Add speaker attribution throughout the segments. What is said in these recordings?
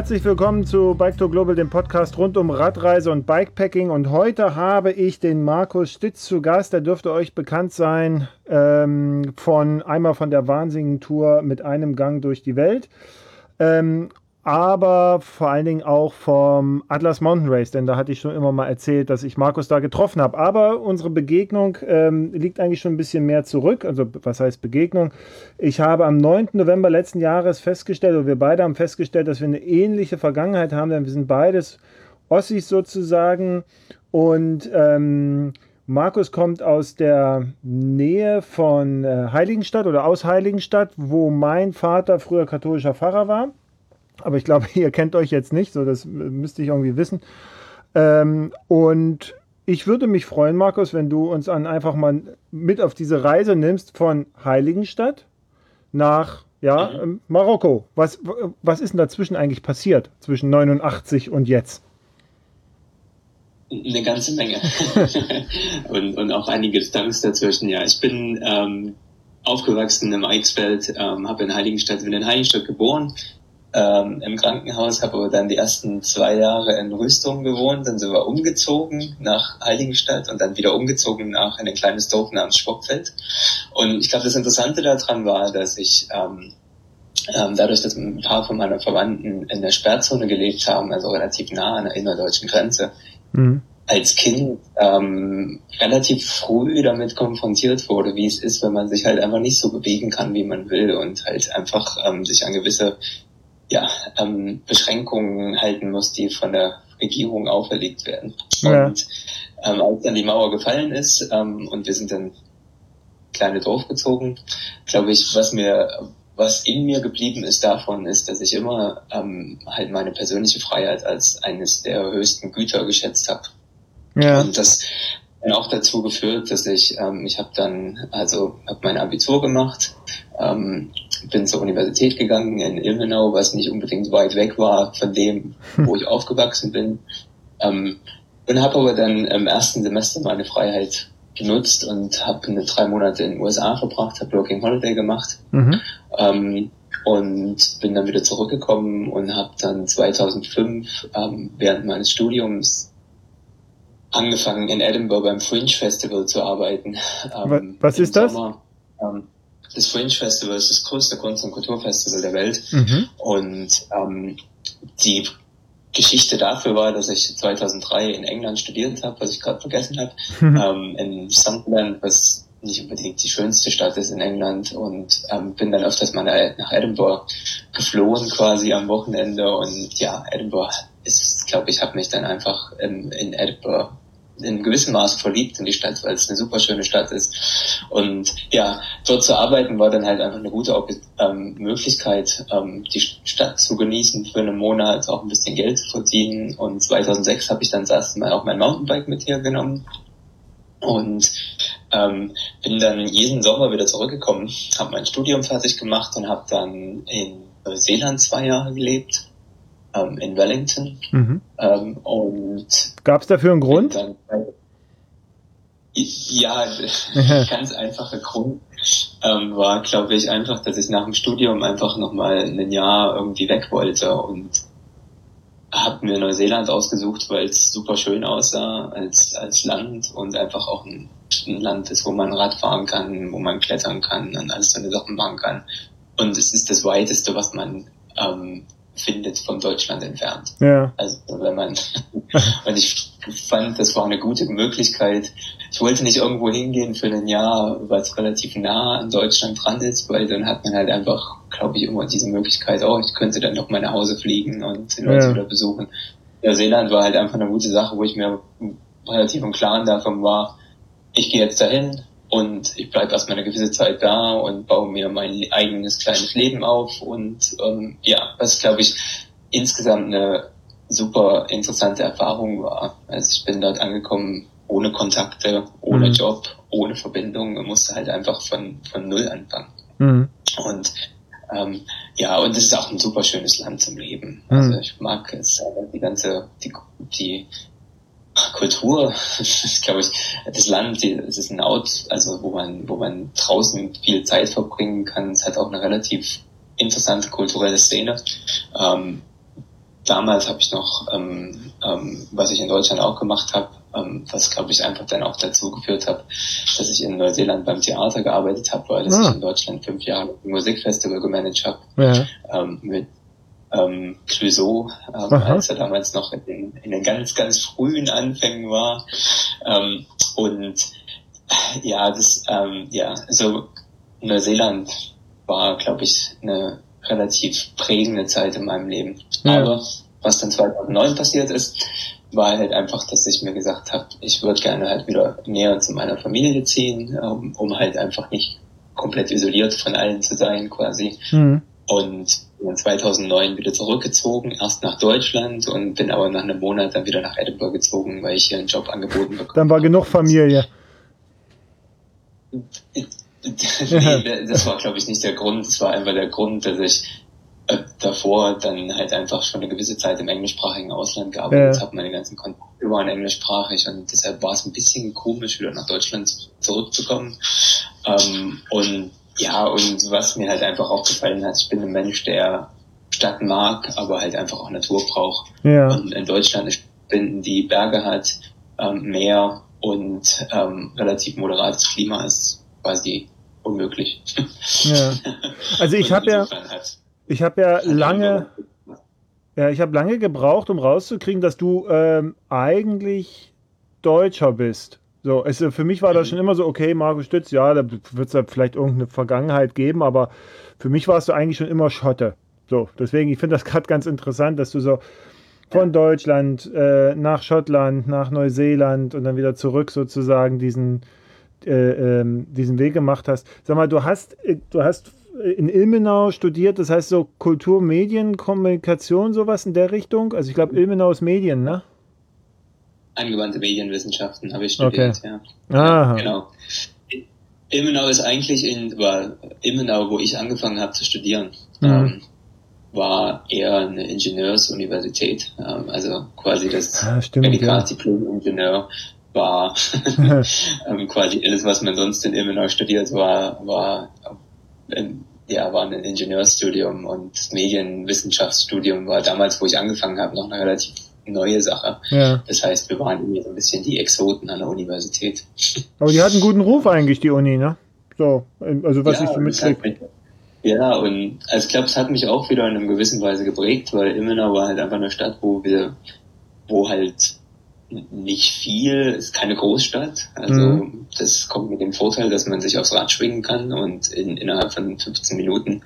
Speaker 1: Herzlich willkommen zu Bike to Global, dem Podcast rund um Radreise und Bikepacking. Und heute habe ich den Markus Stitz zu Gast. Der dürfte euch bekannt sein ähm, von einmal von der wahnsinnigen Tour mit einem Gang durch die Welt. Ähm, aber vor allen Dingen auch vom Atlas Mountain Race, denn da hatte ich schon immer mal erzählt, dass ich Markus da getroffen habe. Aber unsere Begegnung ähm, liegt eigentlich schon ein bisschen mehr zurück. Also was heißt Begegnung? Ich habe am 9. November letzten Jahres festgestellt, oder wir beide haben festgestellt, dass wir eine ähnliche Vergangenheit haben, denn wir sind beides Ossis sozusagen. Und ähm, Markus kommt aus der Nähe von äh, Heiligenstadt oder aus Heiligenstadt, wo mein Vater früher katholischer Pfarrer war. Aber ich glaube, ihr kennt euch jetzt nicht, so das müsste ich irgendwie wissen. Ähm, und ich würde mich freuen, Markus, wenn du uns an einfach mal mit auf diese Reise nimmst von Heiligenstadt nach ja, mhm. Ähm, Marokko. Was, was ist denn dazwischen eigentlich passiert, zwischen 89 und jetzt?
Speaker 2: Eine ganze Menge. und, und auch einige Stunts dazwischen, ja. Ich bin ähm, aufgewachsen im Eichsfeld, ähm, habe in Heiligenstadt, bin in Heiligenstadt geboren, ähm, im Krankenhaus, habe aber dann die ersten zwei Jahre in Rüstung gewohnt, dann sind wir umgezogen nach Heiligenstadt und dann wieder umgezogen nach in ein kleines Dorf namens Spockfeld. Und ich glaube, das Interessante daran war, dass ich ähm, ähm, dadurch, dass ein paar von meinen Verwandten in der Sperrzone gelebt haben, also relativ nah an der innerdeutschen Grenze, mhm. als Kind ähm, relativ früh damit konfrontiert wurde, wie es ist, wenn man sich halt einfach nicht so bewegen kann, wie man will und halt einfach ähm, sich an gewisse ja, ähm, Beschränkungen halten muss, die von der Regierung auferlegt werden. Ja. Und ähm, als dann die Mauer gefallen ist ähm, und wir sind dann kleine Dorf gezogen, glaube ich, was mir was in mir geblieben ist davon, ist, dass ich immer ähm, halt meine persönliche Freiheit als eines der höchsten Güter geschätzt habe. Ja. Und das hat auch dazu geführt, dass ich, ähm, ich habe dann, also habe mein Abitur gemacht, ähm, bin zur Universität gegangen in Ilmenau, was nicht unbedingt weit weg war von dem, hm. wo ich aufgewachsen bin. Ähm, und habe aber dann im ersten Semester meine Freiheit genutzt und habe eine drei Monate in den USA verbracht, habe Working Holiday gemacht mhm. ähm, und bin dann wieder zurückgekommen und habe dann 2005 ähm, während meines Studiums angefangen in Edinburgh beim Fringe Festival zu arbeiten.
Speaker 1: Ähm, Was ist das? Sommer,
Speaker 2: ähm, das Fringe Festival ist das größte Kunst- und Kulturfestival der Welt. Mhm. Und ähm, die Geschichte dafür war, dass ich 2003 in England studiert habe, was ich gerade vergessen habe, mhm. ähm, in Sunderland, was nicht unbedingt die schönste Stadt ist in England und ähm, bin dann öfters mal nach Edinburgh geflohen quasi am Wochenende und ja, Edinburgh ist, glaube ich, habe mich dann einfach in, in Edinburgh in gewissem Maße verliebt in die Stadt, weil es eine super schöne Stadt ist. Und ja, dort zu arbeiten war dann halt einfach eine gute ähm, Möglichkeit, ähm, die Stadt zu genießen, für einen Monat auch ein bisschen Geld zu verdienen. Und 2006 habe ich dann das erste Mal auch mein Mountainbike mit hergenommen und ähm, bin dann jeden Sommer wieder zurückgekommen, habe mein Studium fertig gemacht und habe dann in Neuseeland zwei Jahre gelebt ähm, in Wellington. Mhm. Ähm, und
Speaker 1: Gab es dafür einen Grund?
Speaker 2: Dann, ja, ganz einfacher Grund ähm, war, glaube ich, einfach, dass ich nach dem Studium einfach nochmal ein Jahr irgendwie weg wollte und habe mir Neuseeland ausgesucht, weil es super schön aussah als, als Land und einfach auch ein, ein Land ist, wo man Rad fahren kann, wo man klettern kann und alles so eine Sachen machen kann. Und es ist das weiteste, was man ähm, findet von Deutschland entfernt. Ja. Also wenn man, und ich fand, das war eine gute Möglichkeit. Ich wollte nicht irgendwo hingehen für ein Jahr, weil es relativ nah an Deutschland dran ist, weil dann hat man halt einfach, glaube ich, immer diese Möglichkeit, oh, ich könnte dann noch mal nach Hause fliegen und die Leute ja. wieder besuchen. Neuseeland war halt einfach eine gute Sache, wo ich mir relativ im Klaren davon war, ich gehe jetzt dahin, und ich bleibe erstmal eine gewisse Zeit da und baue mir mein eigenes kleines Leben auf und ähm, ja, was glaube ich insgesamt eine super interessante Erfahrung war. Also ich bin dort angekommen ohne Kontakte, ohne mhm. Job, ohne Verbindung und musste halt einfach von, von Null anfangen. Mhm. Und ähm, ja, und es ist auch ein super schönes Land zum Leben. Mhm. Also ich mag es, die ganze, die, die Kultur, ist, glaube ich, das Land, es ist ein Ort, also wo man, wo man draußen viel Zeit verbringen kann. Es hat auch eine relativ interessante kulturelle Szene. Ähm, damals habe ich noch, ähm, ähm, was ich in Deutschland auch gemacht habe, ähm, was glaube ich einfach dann auch dazu geführt hat, dass ich in Neuseeland beim Theater gearbeitet habe, weil ah. ich in Deutschland fünf Jahre Musikfestival gemanagt habe ja. ähm, mit ähm, Clouseau, ähm, als er damals noch in den, in den ganz, ganz frühen Anfängen war. Ähm, und ja, das, ähm, ja, also Neuseeland war, glaube ich, eine relativ prägende Zeit in meinem Leben. Ja. Aber was dann 2009 passiert ist, war halt einfach, dass ich mir gesagt habe, ich würde gerne halt wieder näher zu meiner Familie ziehen, um, um halt einfach nicht komplett isoliert von allen zu sein quasi. Mhm. Und bin 2009 wieder zurückgezogen, erst nach Deutschland und bin aber nach einem Monat dann wieder nach Edinburgh gezogen, weil ich hier einen Job angeboten bekommen
Speaker 1: Dann war genug Familie.
Speaker 2: nee, das war glaube ich nicht der Grund. Es war einfach der Grund, dass ich äh, davor dann halt einfach schon eine gewisse Zeit im englischsprachigen Ausland gearbeitet ja. habe. Meine ganzen Kontakte waren englischsprachig und deshalb war es ein bisschen komisch, wieder nach Deutschland zurückzukommen. Ähm, und ja, und was mir halt einfach aufgefallen hat, ich bin ein Mensch, der Stadt mag, aber halt einfach auch Natur braucht. Ja. Und in Deutschland bin, die Berge hat, ähm, Meer und ähm, relativ moderates Klima ist quasi unmöglich.
Speaker 1: Ja. Also ich habe ja, ich habe ja lange, ja, ich habe lange gebraucht, um rauszukriegen, dass du ähm, eigentlich Deutscher bist. So, es, für mich war das mhm. schon immer so, okay, Markus Stütz, ja, da wird es ja vielleicht irgendeine Vergangenheit geben, aber für mich warst du eigentlich schon immer Schotte. So, deswegen, ich finde das gerade ganz interessant, dass du so von Deutschland äh, nach Schottland, nach Neuseeland und dann wieder zurück sozusagen diesen, äh, ähm, diesen Weg gemacht hast. Sag mal, du hast, äh, du hast in Ilmenau studiert, das heißt so Kultur, Medien, Kommunikation, sowas in der Richtung. Also ich glaube, Ilmenau ist Medien, ne?
Speaker 2: Angewandte Medienwissenschaften habe ich studiert, okay. ja. Aha. Genau. Ilmenau ist eigentlich in, war Ilmenau, wo ich angefangen habe zu studieren, mhm. ähm, war eher eine Ingenieursuniversität, ähm, also quasi das ah, Medikaldiplom-Ingenieur war ähm, quasi alles, was man sonst in Ilmenau studiert, war, war, ähm, ja, war ein Ingenieurstudium und Medienwissenschaftsstudium war damals, wo ich angefangen habe, noch eine relativ neue Sache. Ja. Das heißt, wir waren irgendwie so ein bisschen die Exoten an der Universität.
Speaker 1: Aber die hat einen guten Ruf eigentlich, die Uni, ne? So, also was ja, ich so mitkriege.
Speaker 2: Ja, und also ich glaube, es hat mich auch wieder in einer gewissen Weise geprägt, weil Immenau war halt einfach eine Stadt, wo wir, wo halt nicht viel, ist keine Großstadt. Also mhm. das kommt mit dem Vorteil, dass man sich aufs Rad schwingen kann und in, innerhalb von 15 Minuten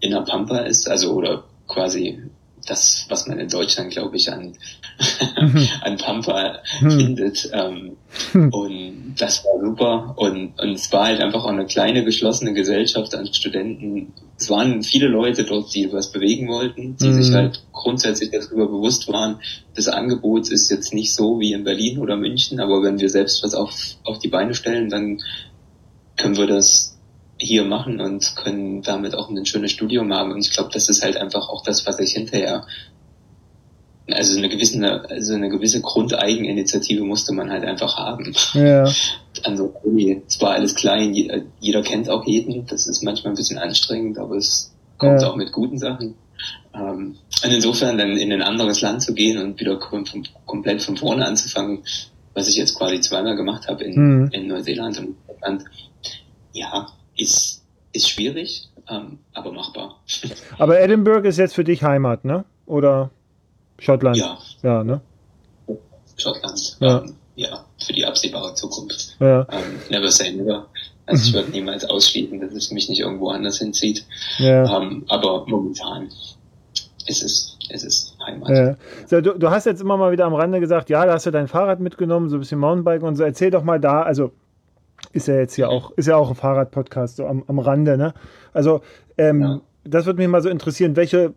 Speaker 2: in der Pampa ist, also oder quasi das, was man in Deutschland, glaube ich, an, mhm. an Pampa mhm. findet. Ähm, mhm. Und das war super. Und, und es war halt einfach auch eine kleine geschlossene Gesellschaft an Studenten. Es waren viele Leute dort, die was bewegen wollten, die sich halt grundsätzlich darüber bewusst waren, das Angebot ist jetzt nicht so wie in Berlin oder München, aber wenn wir selbst was auf, auf die Beine stellen, dann können wir das hier machen und können damit auch ein schönes Studium haben. Und ich glaube, das ist halt einfach auch das, was ich hinterher also eine gewisse, also eine gewisse Grundeigeninitiative musste man halt einfach haben. Ja. Also es war alles klein, jeder kennt auch jeden, das ist manchmal ein bisschen anstrengend, aber es kommt ja. auch mit guten Sachen. Ähm, und insofern dann in ein anderes Land zu gehen und wieder komplett von vorne anzufangen, was ich jetzt quasi zweimal gemacht habe in, mhm. in Neuseeland und Deutschland, ja, ist, ist schwierig, ähm, aber machbar.
Speaker 1: Aber Edinburgh ist jetzt für dich Heimat, ne? Oder Schottland?
Speaker 2: Ja.
Speaker 1: Ja, ne?
Speaker 2: Schottland. Ja. Ähm, ja, für die absehbare Zukunft. Ja. Ähm, never say never. Also ich würde niemals ausschließen, dass es mich nicht irgendwo anders hinzieht. Ja. Ähm, aber momentan ist es, ist es Heimat. Ja.
Speaker 1: So, du, du hast jetzt immer mal wieder am Rande gesagt, ja, da hast du dein Fahrrad mitgenommen, so ein bisschen Mountainbike und so. Erzähl doch mal da, also ist ja jetzt hier auch, ist ja auch ein Fahrradpodcast, so am, am Rande, ne? Also, ähm, ja. das würde mich mal so interessieren, welche,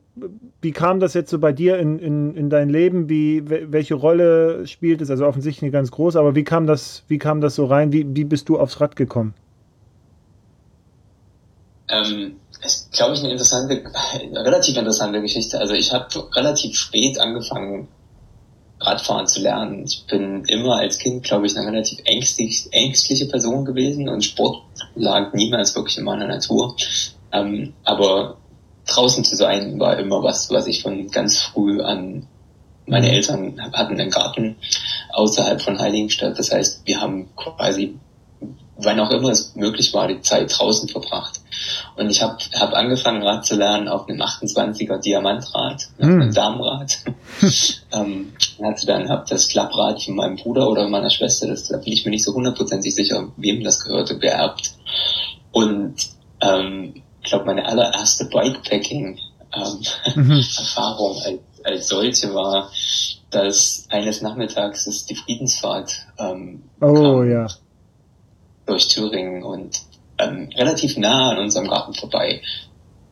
Speaker 1: wie kam das jetzt so bei dir in, in, in dein Leben? Wie, welche Rolle spielt es? Also offensichtlich eine ganz große, aber wie kam das, wie kam das so rein? Wie, wie bist du aufs Rad gekommen?
Speaker 2: Ähm, ist, glaube ich, eine interessante, eine relativ interessante Geschichte. Also ich habe relativ spät angefangen, Radfahren zu lernen. Ich bin immer als Kind, glaube ich, eine relativ ängstlich, ängstliche Person gewesen und Sport lag niemals wirklich in meiner Natur. Ähm, aber draußen zu sein war immer was, was ich von ganz früh an meine mhm. Eltern hatten einen Garten außerhalb von Heiligenstadt. Das heißt, wir haben quasi, wann auch immer es möglich war, die Zeit draußen verbracht. Und ich habe hab angefangen, Rad zu lernen auf einem 28er Diamantrad, mm. einem Damenrad. ähm, hatte dann hab das Klapprad von meinem Bruder oder meiner Schwester, das, da bin ich mir nicht so hundertprozentig sicher, wem das gehörte, geerbt. Und ähm, ich glaube, meine allererste Bikepacking-Erfahrung ähm, mhm. als, als solche war, dass eines Nachmittags ist die Friedensfahrt ähm,
Speaker 1: oh, ja.
Speaker 2: Durch Thüringen und ähm, relativ nah an unserem Garten vorbei.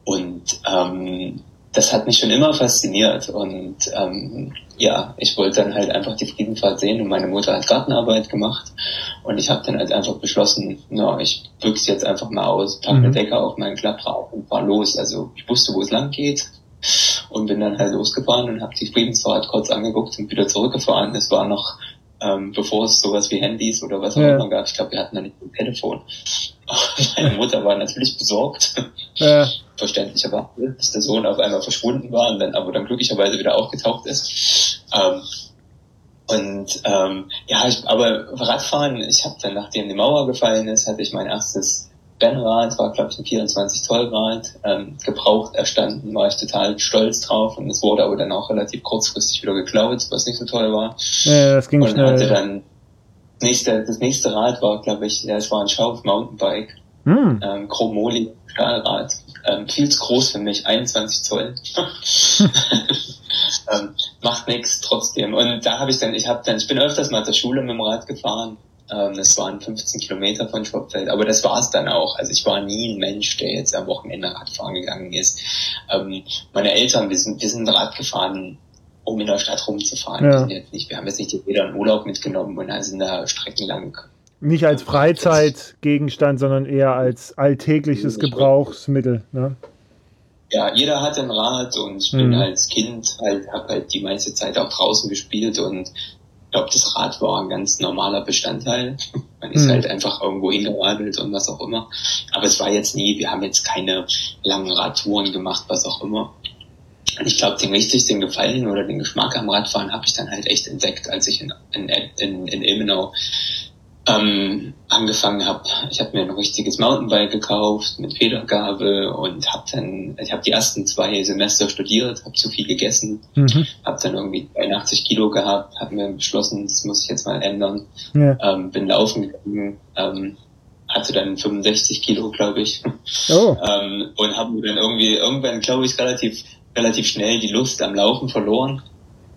Speaker 2: Und ähm, das hat mich schon immer fasziniert und ähm, ja, ich wollte dann halt einfach die Friedenfahrt sehen und meine Mutter hat Gartenarbeit gemacht und ich habe dann halt einfach beschlossen, na, ich büchse jetzt einfach mal aus, pack eine mhm. Decke auf meinen Klapprad und fahr los. Also ich wusste, wo es lang geht und bin dann halt losgefahren und habe die Friedensfahrt kurz angeguckt und wieder zurückgefahren. Es war noch ähm, bevor es sowas wie Handys oder was auch ja. immer gab. Ich glaube, wir hatten da nicht ein Telefon. Meine Mutter war natürlich besorgt. Ja. Verständlicherweise, dass der Sohn auf einmal verschwunden war und dann aber dann glücklicherweise wieder aufgetaucht ist. Ähm, und ähm, ja, ich, aber Radfahren, ich habe dann, nachdem die Mauer gefallen ist, hatte ich mein erstes Rennrad, war glaube ich ein 24 Zoll Rad, ähm, gebraucht erstanden, war ich total stolz drauf und es wurde aber dann auch relativ kurzfristig wieder geklaut, was nicht so toll war.
Speaker 1: Ja, das ging
Speaker 2: und
Speaker 1: schnell.
Speaker 2: Hatte dann nächste, das nächste Rad war, glaube ich, ja, es war ein Schauf Mountainbike, hm. ähm, Chromoli Stahlrad, ähm, viel zu groß für mich, 21 Zoll. ähm, macht nichts trotzdem. Und da habe ich dann, ich habe dann, ich bin öfters mal zur Schule mit dem Rad gefahren ähm, das waren 15 Kilometer von Schwabfeld, aber das war es dann auch. Also ich war nie ein Mensch, der jetzt am Wochenende Radfahren gegangen ist. Ähm, meine Eltern, wir sind, wir sind Rad gefahren, um in der Stadt rumzufahren. Ja. Wir, sind jetzt nicht, wir haben jetzt nicht jeder einen Urlaub mitgenommen und sind da streckenlang.
Speaker 1: Nicht als Freizeitgegenstand, sondern eher als alltägliches Gebrauchsmittel. Ne?
Speaker 2: ja, jeder hatte ein Rad und ich bin mhm. als Kind halt, habe halt die meiste Zeit auch draußen gespielt und glaube, das Rad war ein ganz normaler Bestandteil. Man ist mhm. halt einfach irgendwo hingeradelt und was auch immer. Aber es war jetzt nie, wir haben jetzt keine langen Radtouren gemacht, was auch immer. Und ich glaube, den richtigsten Gefallen oder den Geschmack am Radfahren habe ich dann halt echt entdeckt, als ich in, in, in, in Ilmenau ähm, angefangen habe. Ich habe mir ein richtiges Mountainbike gekauft mit Federgabel und habe dann, ich habe die ersten zwei Semester studiert, habe zu viel gegessen, mhm. habe dann irgendwie 82 Kilo gehabt, habe mir beschlossen, das muss ich jetzt mal ändern. Ja. Ähm, bin laufen gegangen, ähm, hatte dann 65 Kilo, glaube ich, oh. ähm, und habe mir dann irgendwie irgendwann, glaube ich, relativ relativ schnell die Lust am Laufen verloren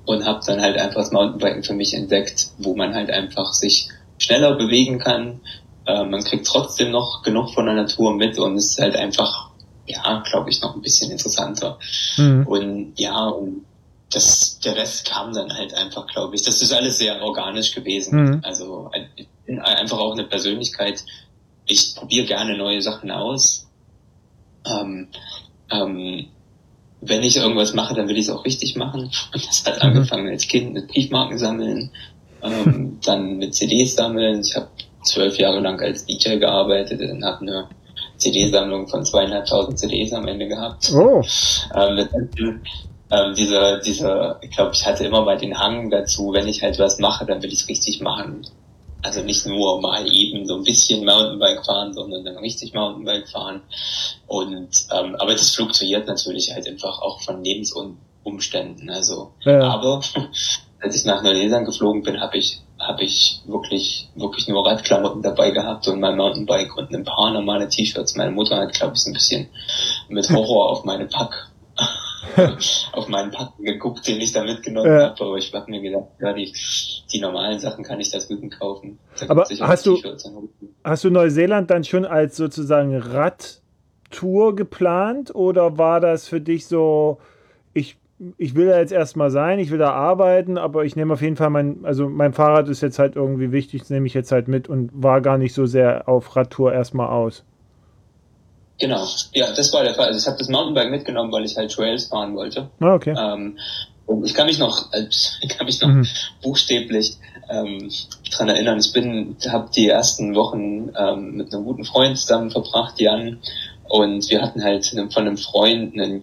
Speaker 2: und habe dann halt einfach das Mountainbiken für mich entdeckt, wo man halt einfach sich schneller bewegen kann. Äh, man kriegt trotzdem noch genug von der Natur mit und es ist halt einfach, ja, glaube ich, noch ein bisschen interessanter. Mhm. Und ja, und das, der Rest kam dann halt einfach, glaube ich. Das ist alles sehr organisch gewesen. Mhm. Also ich bin einfach auch eine Persönlichkeit. Ich probiere gerne neue Sachen aus. Ähm, ähm, wenn ich irgendwas mache, dann will ich es auch richtig machen. Und das hat mhm. angefangen als Kind mit Briefmarken sammeln, ähm, dann mit CDs sammeln. Ich habe zwölf Jahre lang als DJ gearbeitet und habe eine CD-Sammlung von zweieinhalbtausend CDs am Ende gehabt. Oh. Ähm, ähm, dieser, dieser, ich glaube, ich hatte immer mal den Hang dazu, wenn ich halt was mache, dann will ich es richtig machen. Also nicht nur mal eben so ein bisschen Mountainbike fahren, sondern dann richtig Mountainbike fahren. Und ähm, aber das fluktuiert natürlich halt einfach auch von Lebensumständen. Also ja. aber als ich nach Neuseeland geflogen bin, habe ich habe ich wirklich wirklich nur Radklamotten dabei gehabt und mein Mountainbike und ein paar normale T-Shirts. Meine Mutter hat glaube ich so ein bisschen mit Horror auf meine Pack auf meinen Packen geguckt, den ich da mitgenommen ja. habe, aber ich habe mir gedacht, ja, die, die normalen Sachen kann ich da drüben kaufen.
Speaker 1: Da aber hast du, hast du Neuseeland dann schon als sozusagen Radtour geplant oder war das für dich so, ich ich will da jetzt erstmal sein, ich will da arbeiten, aber ich nehme auf jeden Fall mein, also mein Fahrrad ist jetzt halt irgendwie wichtig, das nehme ich jetzt halt mit und war gar nicht so sehr auf Radtour erstmal aus.
Speaker 2: Genau, ja, das war der Fall. Also ich habe das Mountainbike mitgenommen, weil ich halt Trails fahren wollte.
Speaker 1: Ah, okay.
Speaker 2: Ähm, und ich kann mich noch, ich kann mich noch mhm. buchstäblich ähm, dran erinnern. Ich bin, habe die ersten Wochen ähm, mit einem guten Freund zusammen verbracht, Jan, und wir hatten halt von einem Freund einen,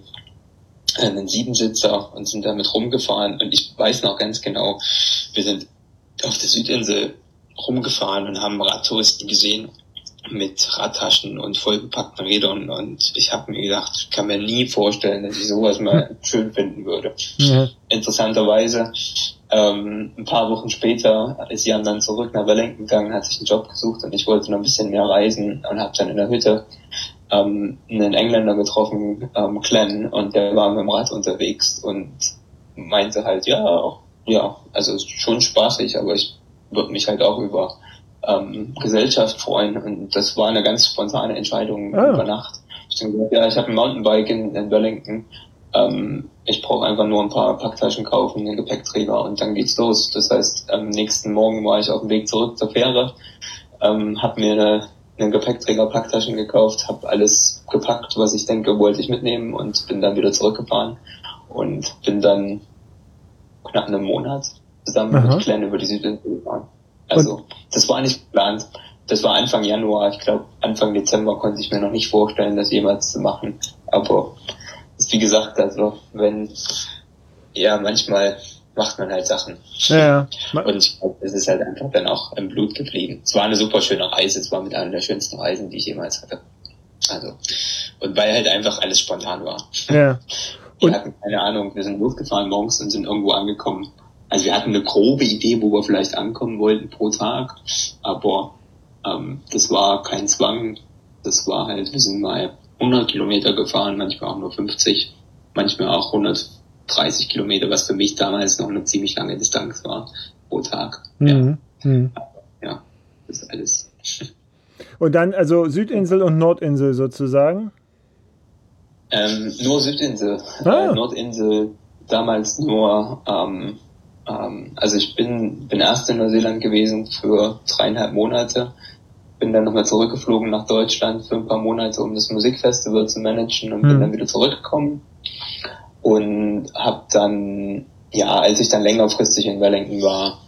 Speaker 2: einen Siebensitzer und sind damit rumgefahren. Und ich weiß noch ganz genau, wir sind auf der Südinsel rumgefahren und haben Radtouristen gesehen mit Radtaschen und vollgepackten Rädern und ich habe mir gedacht, ich kann mir nie vorstellen, dass ich sowas mal schön finden würde. Ja. Interessanterweise, ähm, ein paar Wochen später ist Jan dann zurück nach Wellington gegangen, hat sich einen Job gesucht und ich wollte noch ein bisschen mehr reisen und habe dann in der Hütte ähm, einen Engländer getroffen, ähm, Glenn, und der war mit dem Rad unterwegs und meinte halt, ja, ja, also schon spaßig, aber ich würde mich halt auch über ähm, Gesellschaft freuen. Und das war eine ganz spontane Entscheidung ah. über Nacht. Ich denke, ja, ich habe ein Mountainbike in, in Wellington. Ähm, ich brauche einfach nur ein paar Packtaschen kaufen, einen Gepäckträger und dann geht's los. Das heißt, am nächsten Morgen war ich auf dem Weg zurück zur Fähre, ähm, habe mir eine, einen Gepäckträger, Packtaschen gekauft, habe alles gepackt, was ich denke, wollte ich mitnehmen und bin dann wieder zurückgefahren und bin dann knapp einen Monat zusammen Aha. mit Glenn über die Südinsel gefahren. Also und? das war nicht geplant. Das war Anfang Januar. Ich glaube, Anfang Dezember konnte ich mir noch nicht vorstellen, das jemals zu machen. Aber wie gesagt, also wenn ja manchmal macht man halt Sachen.
Speaker 1: Ja,
Speaker 2: ja. Und es ist halt einfach dann auch im Blut geblieben. Es war eine super schöne Reise. Es war mit einer der schönsten Reisen, die ich jemals hatte. Also und weil halt einfach alles spontan war.
Speaker 1: Ja.
Speaker 2: Und wir hatten keine Ahnung. Wir sind losgefahren morgens und sind irgendwo angekommen also wir hatten eine grobe Idee, wo wir vielleicht ankommen wollten pro Tag, aber ähm, das war kein Zwang. Das war halt, wir sind mal 100 Kilometer gefahren, manchmal auch nur 50, manchmal auch 130 Kilometer, was für mich damals noch eine ziemlich lange Distanz war pro Tag. Mhm. Ja. Mhm. ja, das ist alles.
Speaker 1: Und dann also Südinsel und Nordinsel sozusagen?
Speaker 2: Ähm, nur Südinsel. Ah. Äh, Nordinsel damals nur ähm, ähm, also ich bin, bin erst in Neuseeland gewesen für dreieinhalb Monate, bin dann nochmal zurückgeflogen nach Deutschland für ein paar Monate, um das Musikfestival zu managen und mhm. bin dann wieder zurückgekommen und habe dann, ja, als ich dann längerfristig in Wellington war,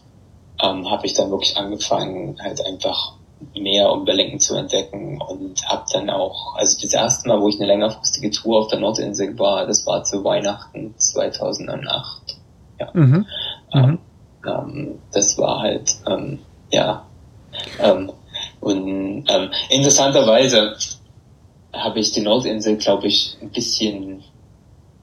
Speaker 2: ähm, habe ich dann wirklich angefangen, halt einfach mehr um Wellington zu entdecken und habe dann auch, also das erste Mal, wo ich eine längerfristige Tour auf der Nordinsel war, das war zu Weihnachten 2008. Ja. Mhm. Mhm. Ähm, das war halt, ähm, ja. Ähm, und ähm, interessanterweise habe ich die Nordinsel, glaube ich, ein bisschen,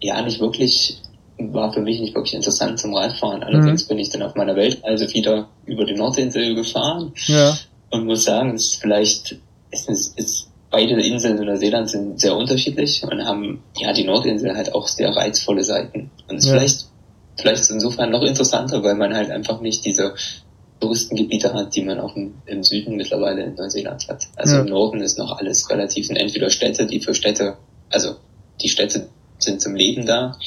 Speaker 2: ja, nicht wirklich, war für mich nicht wirklich interessant zum Radfahren. Allerdings mhm. bin ich dann auf meiner Weltreise wieder über die Nordinsel gefahren
Speaker 1: ja.
Speaker 2: und muss sagen, es ist vielleicht, es ist, ist beide Inseln in Neuseeland sind sehr unterschiedlich und haben ja die Nordinsel halt auch sehr reizvolle Seiten. Und es ja. vielleicht vielleicht ist insofern noch interessanter, weil man halt einfach nicht diese Touristengebiete hat, die man auch im, Süden mittlerweile in Neuseeland hat. Also ja. im Norden ist noch alles relativ sind entweder Städte, die für Städte, also die Städte sind zum Leben da,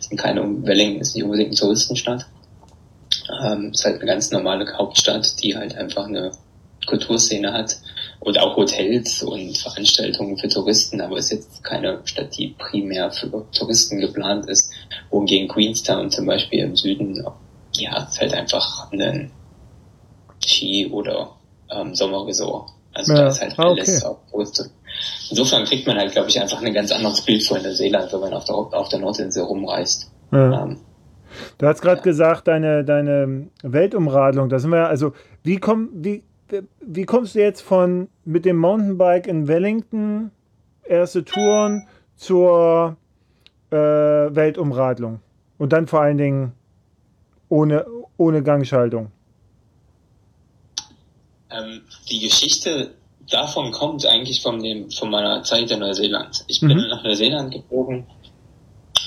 Speaker 2: sind keine Wellington ist nicht unbedingt eine Touristenstadt. Ähm, ist halt eine ganz normale Hauptstadt, die halt einfach eine Kulturszene hat und auch Hotels und Veranstaltungen für Touristen, aber ist jetzt keine Stadt, die primär für Touristen geplant ist. Wohingegen Queenstown zum Beispiel im Süden, ja, ist halt einfach ein Ski- oder ähm, Sommerresort. Also ja. da ist halt alles ah, okay. Insofern kriegt man halt, glaube ich, einfach ein ganz anderes Bild von Neuseeland, wenn man auf der, auf der Nordinsel rumreist. Ja. Ähm,
Speaker 1: du hast gerade ja. gesagt, deine, deine Weltumradlung, da sind wir, also wie kommen, wie, wie kommst du jetzt von mit dem Mountainbike in Wellington, erste Touren, zur äh, Weltumradlung? Und dann vor allen Dingen ohne, ohne Gangschaltung.
Speaker 2: Ähm, die Geschichte davon kommt eigentlich von, dem, von meiner Zeit in Neuseeland. Ich bin mhm. nach Neuseeland geflogen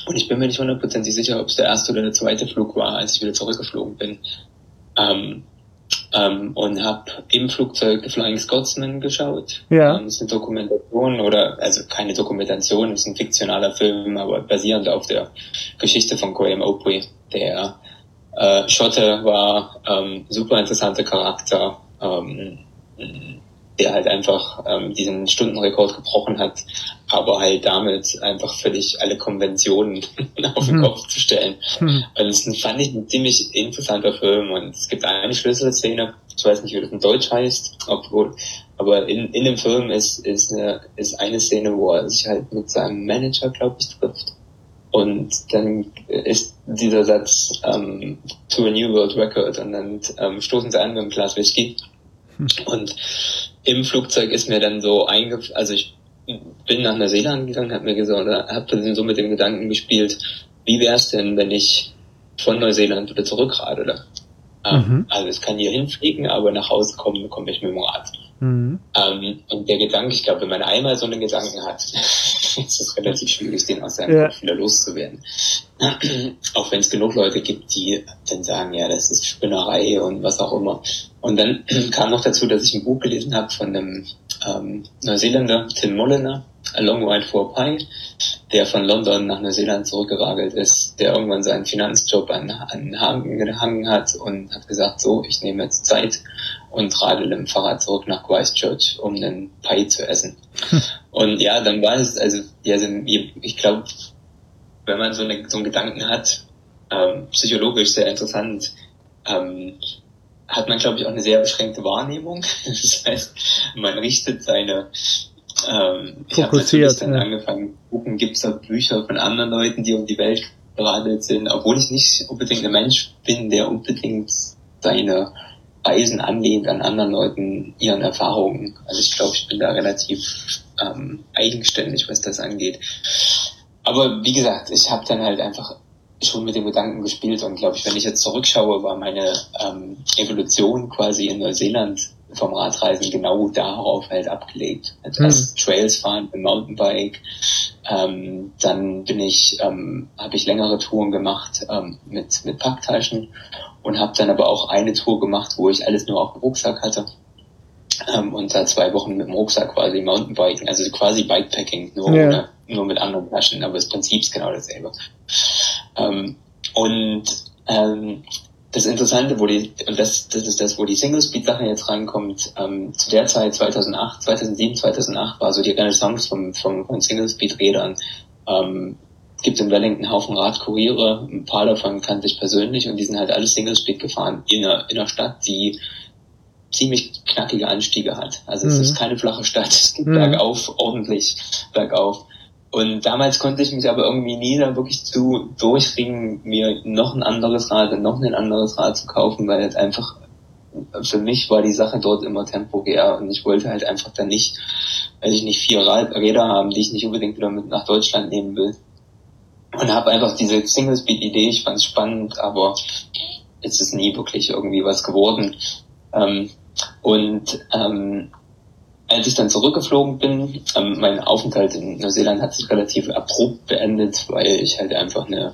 Speaker 2: und ich bin mir nicht hundertprozentig sicher, ob es der erste oder der zweite Flug war, als ich wieder zurückgeflogen bin. Ähm, ähm, und habe im Flugzeug The Flying Scotsman geschaut.
Speaker 1: Ja.
Speaker 2: Ähm, das ist eine Dokumentation oder also keine Dokumentation, ist ein fiktionaler Film, aber basierend auf der Geschichte von Graham Oakley. Der äh, Schotte war ähm, super interessanter Charakter. Ähm, der halt einfach ähm, diesen Stundenrekord gebrochen hat, aber halt damit einfach völlig alle Konventionen auf den mhm. Kopf zu stellen. Mhm. Und das fand ich ein ziemlich interessanter Film und es gibt eine Schlüsselszene, ich weiß nicht, wie das in Deutsch heißt, obwohl Aber in, in dem Film ist, ist, eine, ist eine Szene, wo er sich halt mit seinem Manager, glaube ich, trifft. Und dann ist dieser Satz ähm, to a new world record und dann ähm, stoßen sie an mit einem Glas Whisky. Hm. Und im Flugzeug ist mir dann so eingefallen, also ich bin nach Neuseeland gegangen, habe mir gesagt, oder habe so mit dem Gedanken gespielt, wie wäre es denn, wenn ich von Neuseeland wieder zurückradele? Ähm, mhm. Also es kann hier hinfliegen, aber nach Hause kommen komme ich mit dem Rad. Mhm. Ähm, und der Gedanke, ich glaube, wenn man einmal so einen Gedanken hat, ist es relativ schwierig, den aus seinem ja. Kopf wieder loszuwerden. auch wenn es genug Leute gibt, die dann sagen, ja, das ist Spinnerei und was auch immer. Und dann kam noch dazu, dass ich ein Buch gelesen habe von einem ähm, Neuseeländer, Tim Mulliner, A Long Ride for Pie, der von London nach Neuseeland zurückgeragelt ist, der irgendwann seinen Finanzjob an, an Hagen gehangen hat und hat gesagt, so, ich nehme jetzt Zeit und radel im Fahrrad zurück nach Christchurch, um einen Pie zu essen. Hm. Und ja, dann war es, also, ja, ich glaube, wenn man so, eine, so einen Gedanken hat, ähm, psychologisch sehr interessant, ähm, hat man, glaube ich, auch eine sehr beschränkte Wahrnehmung. Das heißt, man richtet seine ähm, ich habe natürlich dann ja. angefangen gucken, gibt es da Bücher von anderen Leuten, die um die Welt geradelt sind, obwohl ich nicht unbedingt ein Mensch bin, der unbedingt seine Reisen anlehnt an anderen Leuten, ihren Erfahrungen. Also ich glaube, ich bin da relativ ähm, eigenständig, was das angeht. Aber wie gesagt, ich habe dann halt einfach schon mit dem Gedanken gespielt und glaube ich, wenn ich jetzt zurückschaue, war meine ähm, Evolution quasi in Neuseeland vom Radreisen genau darauf halt abgelegt. Also erst Trails fahren im Mountainbike, ähm, dann bin ich, ähm, habe ich längere Touren gemacht ähm, mit mit Packtaschen und habe dann aber auch eine Tour gemacht, wo ich alles nur auf dem Rucksack hatte ähm, und da zwei Wochen mit dem Rucksack quasi Mountainbiken, also quasi Bikepacking, nur ja. ohne, nur mit anderen Taschen, aber das Prinzip ist genau dasselbe. Ähm, und ähm, das Interessante, wo die, und das, das ist das, wo die Single-Speed-Sache jetzt reinkommt, ähm, zu der Zeit 2008, 2007, 2008 war so die Renaissance vom, vom, von Single-Speed-Rädern. Ähm, gibt in Wellington einen Haufen Radkuriere, ein paar davon kannte ich persönlich und die sind halt alle Single-Speed gefahren in einer, in einer Stadt, die ziemlich knackige Anstiege hat. Also mhm. es ist keine flache Stadt, es geht mhm. bergauf, ordentlich bergauf. Und damals konnte ich mich aber irgendwie nie da wirklich zu durchringen, mir noch ein anderes Rad und noch ein anderes Rad zu kaufen, weil jetzt einfach für mich war die Sache dort immer temporär und ich wollte halt einfach dann nicht, weil ich nicht vier Räder haben, die ich nicht unbedingt wieder mit nach Deutschland nehmen will. Und habe einfach diese Single-Speed-Idee, ich fand es spannend, aber es ist nie wirklich irgendwie was geworden. Ähm, und ähm, als ich dann zurückgeflogen bin, ähm, mein Aufenthalt in Neuseeland hat sich relativ abrupt beendet, weil ich halt einfach eine,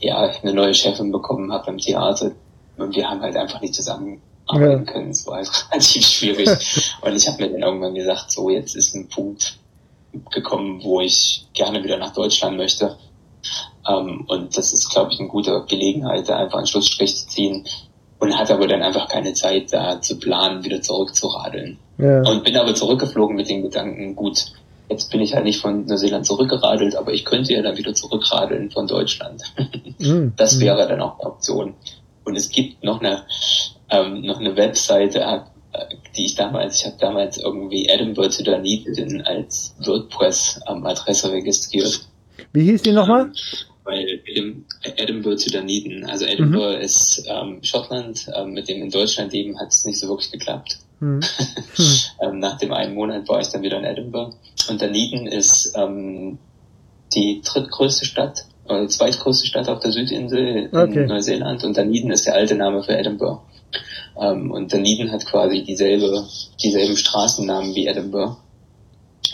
Speaker 2: ja, eine neue Chefin bekommen habe im Theater. Und wir haben halt einfach nicht zusammenarbeiten ja. können. Es war halt relativ schwierig. und ich habe mir dann irgendwann gesagt, so jetzt ist ein Punkt gekommen, wo ich gerne wieder nach Deutschland möchte. Ähm, und das ist, glaube ich, eine gute Gelegenheit, da einfach einen Schlussstrich zu ziehen und hatte aber dann einfach keine Zeit, da zu planen, wieder zurückzuradeln. Ja. Und bin aber zurückgeflogen mit den Gedanken, gut, jetzt bin ich halt nicht von Neuseeland zurückgeradelt, aber ich könnte ja dann wieder zurückradeln von Deutschland. Mhm. Das mhm. wäre dann auch eine Option. Und es gibt noch eine, ähm, noch eine Webseite, äh, die ich damals, ich habe damals irgendwie Edinburgh to Dunedin als WordPress-Adresse registriert.
Speaker 1: Wie hieß die nochmal? Ähm,
Speaker 2: weil Edinburgh zu Dunedin, also Edinburgh mhm. ist ähm, Schottland, ähm, mit dem in Deutschland leben hat es nicht so wirklich geklappt. Mhm. ähm, nach dem einen Monat war ich dann wieder in Edinburgh und Dunedin ist ähm, die drittgrößte Stadt oder zweitgrößte Stadt auf der Südinsel in okay. Neuseeland und Dunedin ist der alte Name für Edinburgh. Ähm, und Dunedin hat quasi dieselbe, dieselben Straßennamen wie Edinburgh.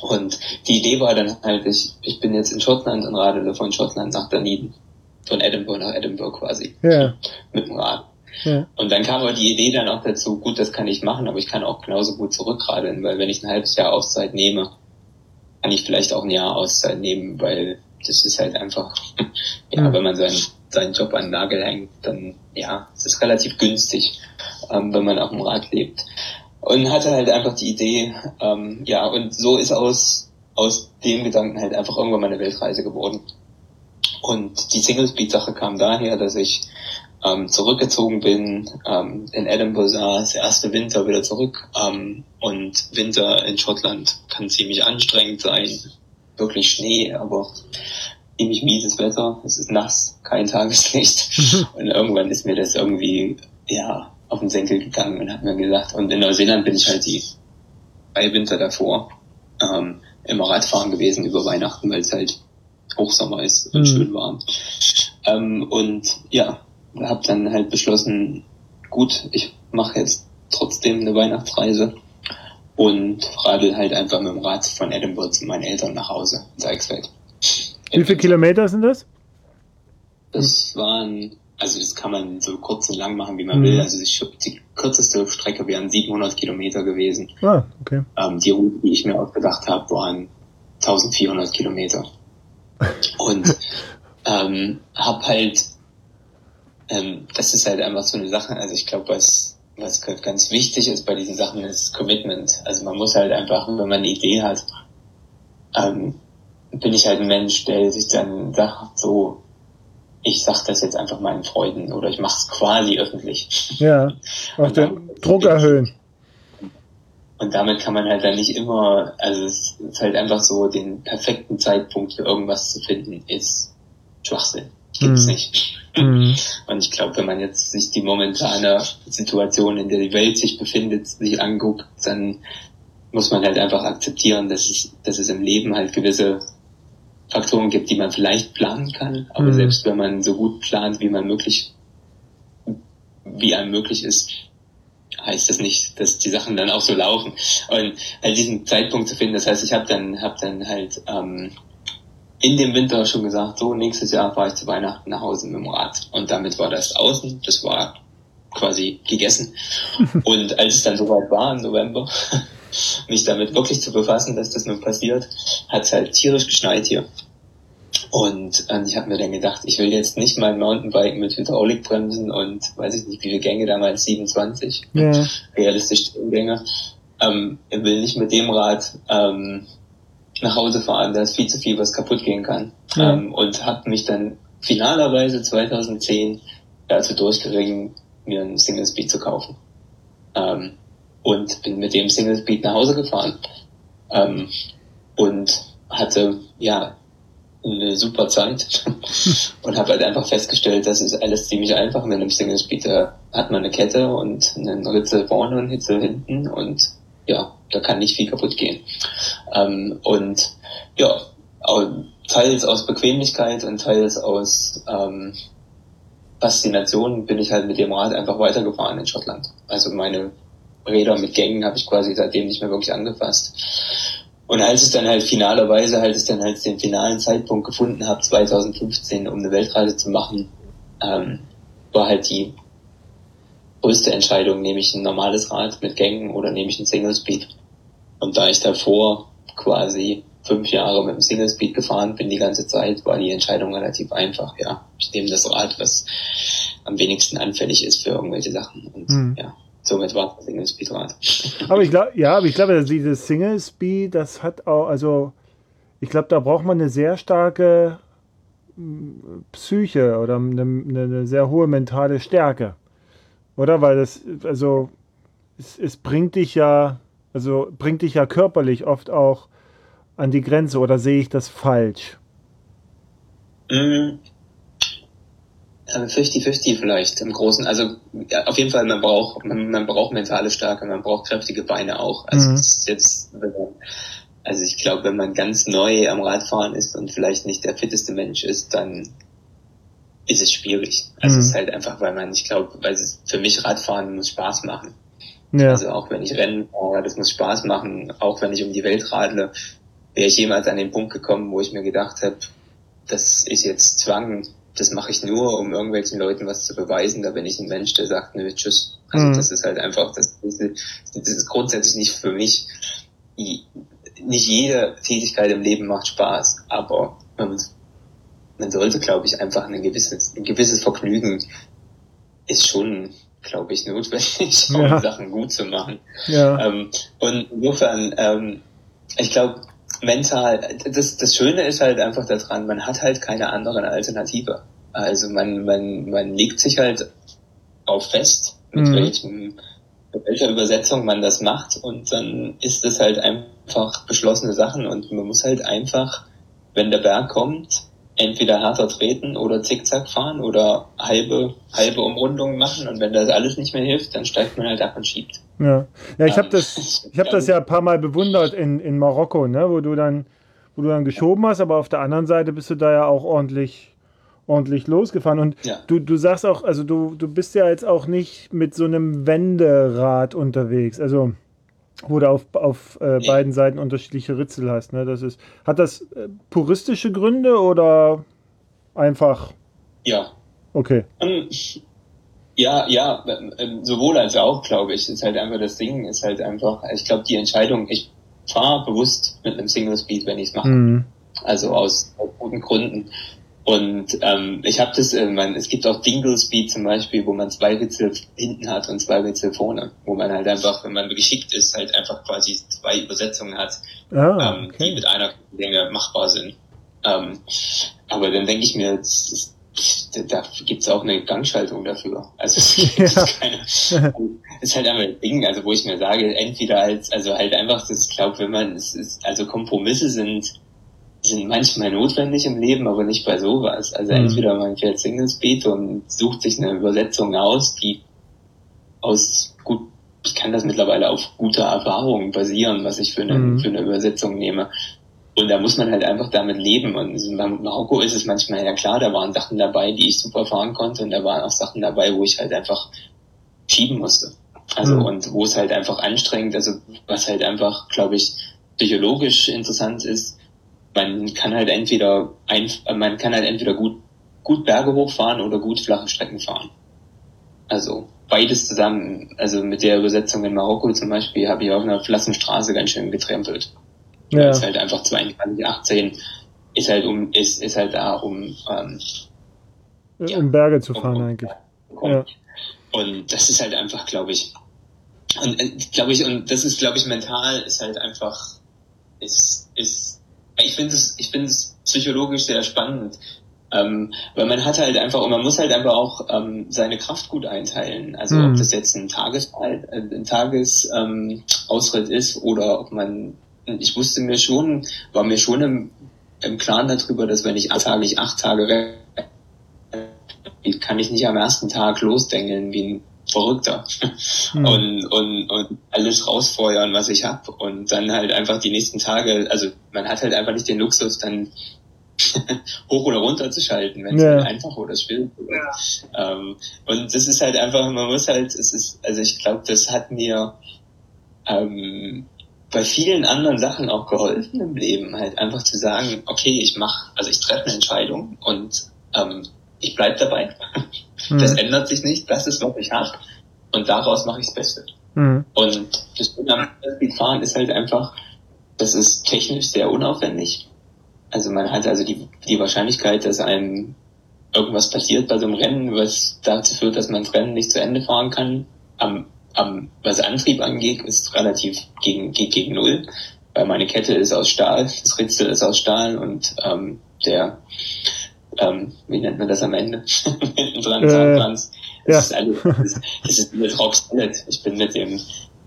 Speaker 2: Und die Idee war dann halt, ich, ich bin jetzt in Schottland und radele von Schottland nach Dunedin. Von Edinburgh nach Edinburgh quasi. Ja. Mit dem Rad. Ja. Und dann kam aber die Idee dann auch dazu, gut, das kann ich machen, aber ich kann auch genauso gut zurückradeln, weil wenn ich ein halbes Jahr Auszeit nehme, kann ich vielleicht auch ein Jahr Auszeit nehmen, weil das ist halt einfach, ja, ja, wenn man seinen, seinen Job an den Nagel hängt, dann, ja, es ist relativ günstig, ähm, wenn man auf dem Rad lebt und hatte halt einfach die Idee, ähm, ja, und so ist aus, aus dem Gedanken halt einfach irgendwann meine Weltreise geworden. Und die Single Speed Sache kam daher, dass ich ähm, zurückgezogen bin, ähm, in Edinburgh saß, erste Winter wieder zurück. Ähm, und Winter in Schottland kann ziemlich anstrengend sein. Wirklich Schnee, aber ziemlich mieses Wetter. Es ist nass, kein Tageslicht. und irgendwann ist mir das irgendwie, ja, auf den Senkel gegangen und hat mir gesagt, und in Neuseeland bin ich halt die drei Winter davor ähm, immer Radfahren gewesen über Weihnachten, weil es halt Hochsommer ist und mhm. schön warm. Ähm, und ja, habe dann halt beschlossen, gut, ich mache jetzt trotzdem eine Weihnachtsreise und radel halt einfach mit dem Rad von Edinburgh zu meinen Eltern nach Hause in Seichsfeld.
Speaker 1: Wie viele Kilometer sind das?
Speaker 2: Das waren, also das kann man so kurz und lang machen, wie man mhm. will. Also die kürzeste Strecke wären 700 Kilometer gewesen.
Speaker 1: Ah, okay.
Speaker 2: Ähm, die Route, die ich mir ausgedacht habe, waren 1400 Kilometer. Und ähm, habe halt ähm, das ist halt einfach so eine Sache. Also ich glaube, was, was ganz wichtig ist bei diesen Sachen, ist Commitment. Also man muss halt einfach, wenn man eine Idee hat, ähm, bin ich halt ein Mensch, der sich dann sagt, so, ich sag das jetzt einfach meinen Freunden oder ich mache es quasi öffentlich.
Speaker 1: Ja, auch den Druck erhöhen.
Speaker 2: Und damit kann man halt dann nicht immer, also es ist halt einfach so, den perfekten Zeitpunkt für irgendwas zu finden, ist Schwachsinn. Gibt's mhm. nicht. Mhm. Und ich glaube, wenn man jetzt sich die momentane Situation, in der die Welt sich befindet, sich anguckt, dann muss man halt einfach akzeptieren, dass es, dass es im Leben halt gewisse Faktoren gibt, die man vielleicht planen kann. Aber mhm. selbst wenn man so gut plant, wie man möglich, wie einem möglich ist, heißt das nicht, dass die Sachen dann auch so laufen. Und halt diesen Zeitpunkt zu finden, das heißt, ich habe dann, hab dann halt ähm, in dem Winter schon gesagt, so nächstes Jahr fahre ich zu Weihnachten nach Hause mit dem Rad. Und damit war das außen, das war quasi gegessen. Und als es dann soweit war im November, mich damit wirklich zu befassen, dass das nun passiert, hat es halt tierisch geschneit hier. Und äh, ich habe mir dann gedacht, ich will jetzt nicht mein Mountainbike mit Hydraulikbremsen und weiß ich nicht, wie viele Gänge damals, 27, ja. realistisch Gänge. Ähm, ich will nicht mit dem Rad ähm, nach Hause fahren, da ist viel zu viel, was kaputt gehen kann. Ja. Ähm, und habe mich dann finalerweise 2010 dazu durchgeringen, mir einen Single Speed zu kaufen. Ähm, und bin mit dem Single Speed nach Hause gefahren. Ähm, und hatte, ja, eine super Zeit und habe halt einfach festgestellt, das ist alles ziemlich einfach mit einem Single Speed. Da hat man eine Kette und einen Ritzel vorne und einen hinten und ja, da kann nicht viel kaputt gehen. Ähm, und ja, teils aus Bequemlichkeit und teils aus ähm, Faszination bin ich halt mit dem Rad einfach weitergefahren in Schottland. Also meine Räder mit Gängen habe ich quasi seitdem nicht mehr wirklich angefasst. Und als es dann halt finalerweise halt es dann halt den finalen Zeitpunkt gefunden habe, 2015, um eine Weltreise zu machen, ähm, war halt die größte Entscheidung, nehme ich ein normales Rad mit Gängen oder nehme ich ein Single Speed. Und da ich davor quasi fünf Jahre mit dem Single Speed gefahren bin die ganze Zeit, war die Entscheidung relativ einfach. Ja, ich nehme das Rad, was am wenigsten anfällig ist für irgendwelche Sachen. Und mhm. ja, somit war das Single Speed Rad.
Speaker 1: Aber ich glaube, ja, aber ich glaube, dieses Single Speed, das hat auch, also ich glaube, da braucht man eine sehr starke hm, Psyche oder eine, eine sehr hohe mentale Stärke. Oder? Weil das, also, es, es bringt dich ja, also bringt dich ja körperlich oft auch an die Grenze oder sehe ich das falsch?
Speaker 2: Mhm. 50-50 vielleicht im Großen. Also ja, auf jeden Fall, man braucht, man, man, braucht mentale Stärke, man braucht kräftige Beine auch. Also mhm. jetzt, also ich glaube, wenn man ganz neu am Radfahren ist und vielleicht nicht der fitteste Mensch ist, dann ist es schwierig. Also mhm. es ist halt einfach, weil man, ich glaube, weil es für mich Radfahren muss Spaß machen. Ja. Also auch wenn ich Rennen fahre, das muss Spaß machen. Auch wenn ich um die Welt radle, wäre ich jemals an den Punkt gekommen, wo ich mir gedacht habe, das ist jetzt Zwang, das mache ich nur, um irgendwelchen Leuten was zu beweisen. Da bin ich ein Mensch, der sagt, nö, tschüss. Also mhm. das ist halt einfach, das, das ist grundsätzlich nicht für mich. Nicht jede Tätigkeit im Leben macht Spaß, aber man man sollte, glaube ich, einfach ein gewisses, ein gewisses Vergnügen ist schon, glaube ich, notwendig, um ja. Sachen gut zu machen. Ja. Ähm, und insofern, ähm, ich glaube, mental, das, das Schöne ist halt einfach daran, man hat halt keine andere Alternative. Also man, man, man legt sich halt drauf fest, mit mhm. welchem, mit welcher Übersetzung man das macht und dann ist es halt einfach beschlossene Sachen und man muss halt einfach, wenn der Berg kommt, entweder härter treten oder Zickzack fahren oder halbe, halbe Umrundungen machen und wenn das alles nicht mehr hilft, dann steigt man halt ab und schiebt.
Speaker 1: Ja, ja ich habe das, ich hab das ja ein paar Mal bewundert in, in Marokko, ne, wo du dann, wo du dann geschoben hast, aber auf der anderen Seite bist du da ja auch ordentlich, ordentlich losgefahren. Und ja. du, du sagst auch, also du, du bist ja jetzt auch nicht mit so einem Wenderad unterwegs. Also wo du auf, auf äh, nee. beiden Seiten unterschiedliche Ritzel hast. Ne? Das ist, hat das äh, puristische Gründe oder einfach?
Speaker 2: Ja.
Speaker 1: Okay. Um,
Speaker 2: ähm, ja, ja, äh, sowohl als auch, glaube ich. Ist halt einfach das Ding, ist halt einfach, ich glaube, die Entscheidung, ich fahre bewusst mit einem Single Speed, wenn ich es mache. Mhm. Also aus, aus guten Gründen. Und ähm, ich habe das, äh, man, es gibt auch Dingle Speed zum Beispiel, wo man zwei Ritzel hinten hat und zwei Ritzel vorne, wo man halt einfach, wenn man geschickt ist, halt einfach quasi zwei Übersetzungen hat, ähm, okay. die mit einer Länge machbar sind. Ähm, aber dann denke ich mir, das, das, da gibt's auch eine Gangschaltung dafür. Also es ja. ist, keine, ist halt einfach ein Ding, also wo ich mir sage, entweder als, also halt einfach, das glaube, wenn man, es ist, also Kompromisse sind sind manchmal notwendig im Leben, aber nicht bei sowas. Also mhm. entweder man fährt Single Speed und sucht sich eine Übersetzung aus, die aus gut, ich kann das mittlerweile auf guter Erfahrung basieren, was ich für eine, mhm. für eine Übersetzung nehme. Und da muss man halt einfach damit leben. Und beim Marokko ist es manchmal, ja klar, da waren Sachen dabei, die ich super fahren konnte und da waren auch Sachen dabei, wo ich halt einfach schieben musste. Also mhm. und wo es halt einfach anstrengend, also was halt einfach, glaube ich, psychologisch interessant ist, man kann halt entweder ein, man kann halt entweder gut, gut Berge hochfahren oder gut flache Strecken fahren. Also beides zusammen. Also mit der Übersetzung in Marokko zum Beispiel habe ich auf einer flachen Straße ganz schön getrempelt. Ja. Ist halt einfach 22, 18 ist halt um, ist, ist halt da um, ähm,
Speaker 1: ja, um Berge zu fahren um, um, eigentlich. Ja.
Speaker 2: Und das ist halt einfach, glaube ich, und äh, glaube ich, und das ist, glaube ich, mental ist halt einfach, ist, ist ich finde es, ich finde es psychologisch sehr spannend. Ähm, weil man hat halt einfach, und man muss halt einfach auch ähm, seine Kraft gut einteilen. Also mhm. ob das jetzt ein äh, ein Tagesausritt ähm, ist oder ob man, ich wusste mir schon, war mir schon im, im Klaren darüber, dass wenn ich acht Tage, ich acht Tage kann ich nicht am ersten Tag losdengeln wie ein Verrückter hm. und, und, und alles rausfeuern, was ich hab und dann halt einfach die nächsten Tage, also man hat halt einfach nicht den Luxus, dann hoch oder runter zu schalten, wenn es ja. halt einfach oder schwierig ist. Ja. Ähm, und das ist halt einfach, man muss halt, es ist, also ich glaube, das hat mir ähm, bei vielen anderen Sachen auch geholfen im Leben, halt einfach zu sagen, okay, ich mache, also ich treffe eine Entscheidung und ähm, ich bleib dabei. Mhm. Das ändert sich nicht, das ist, was ich habe. Und daraus mache ich das Beste. Mhm. Und das fahren ist halt einfach, das ist technisch sehr unaufwendig. Also man hat also die, die Wahrscheinlichkeit, dass einem irgendwas passiert bei so einem Rennen, was dazu führt, dass man das Rennen nicht zu Ende fahren kann, am, am, was Antrieb angeht, ist relativ gegen, geht gegen Null. Weil meine Kette ist aus Stahl, das Ritzel ist aus Stahl und ähm, der ähm, wie nennt man das am Ende? Hinten dran, äh, Zahnpflanz. Das ja. ist alles, das ist, das ist mit Rock Ich bin mit dem,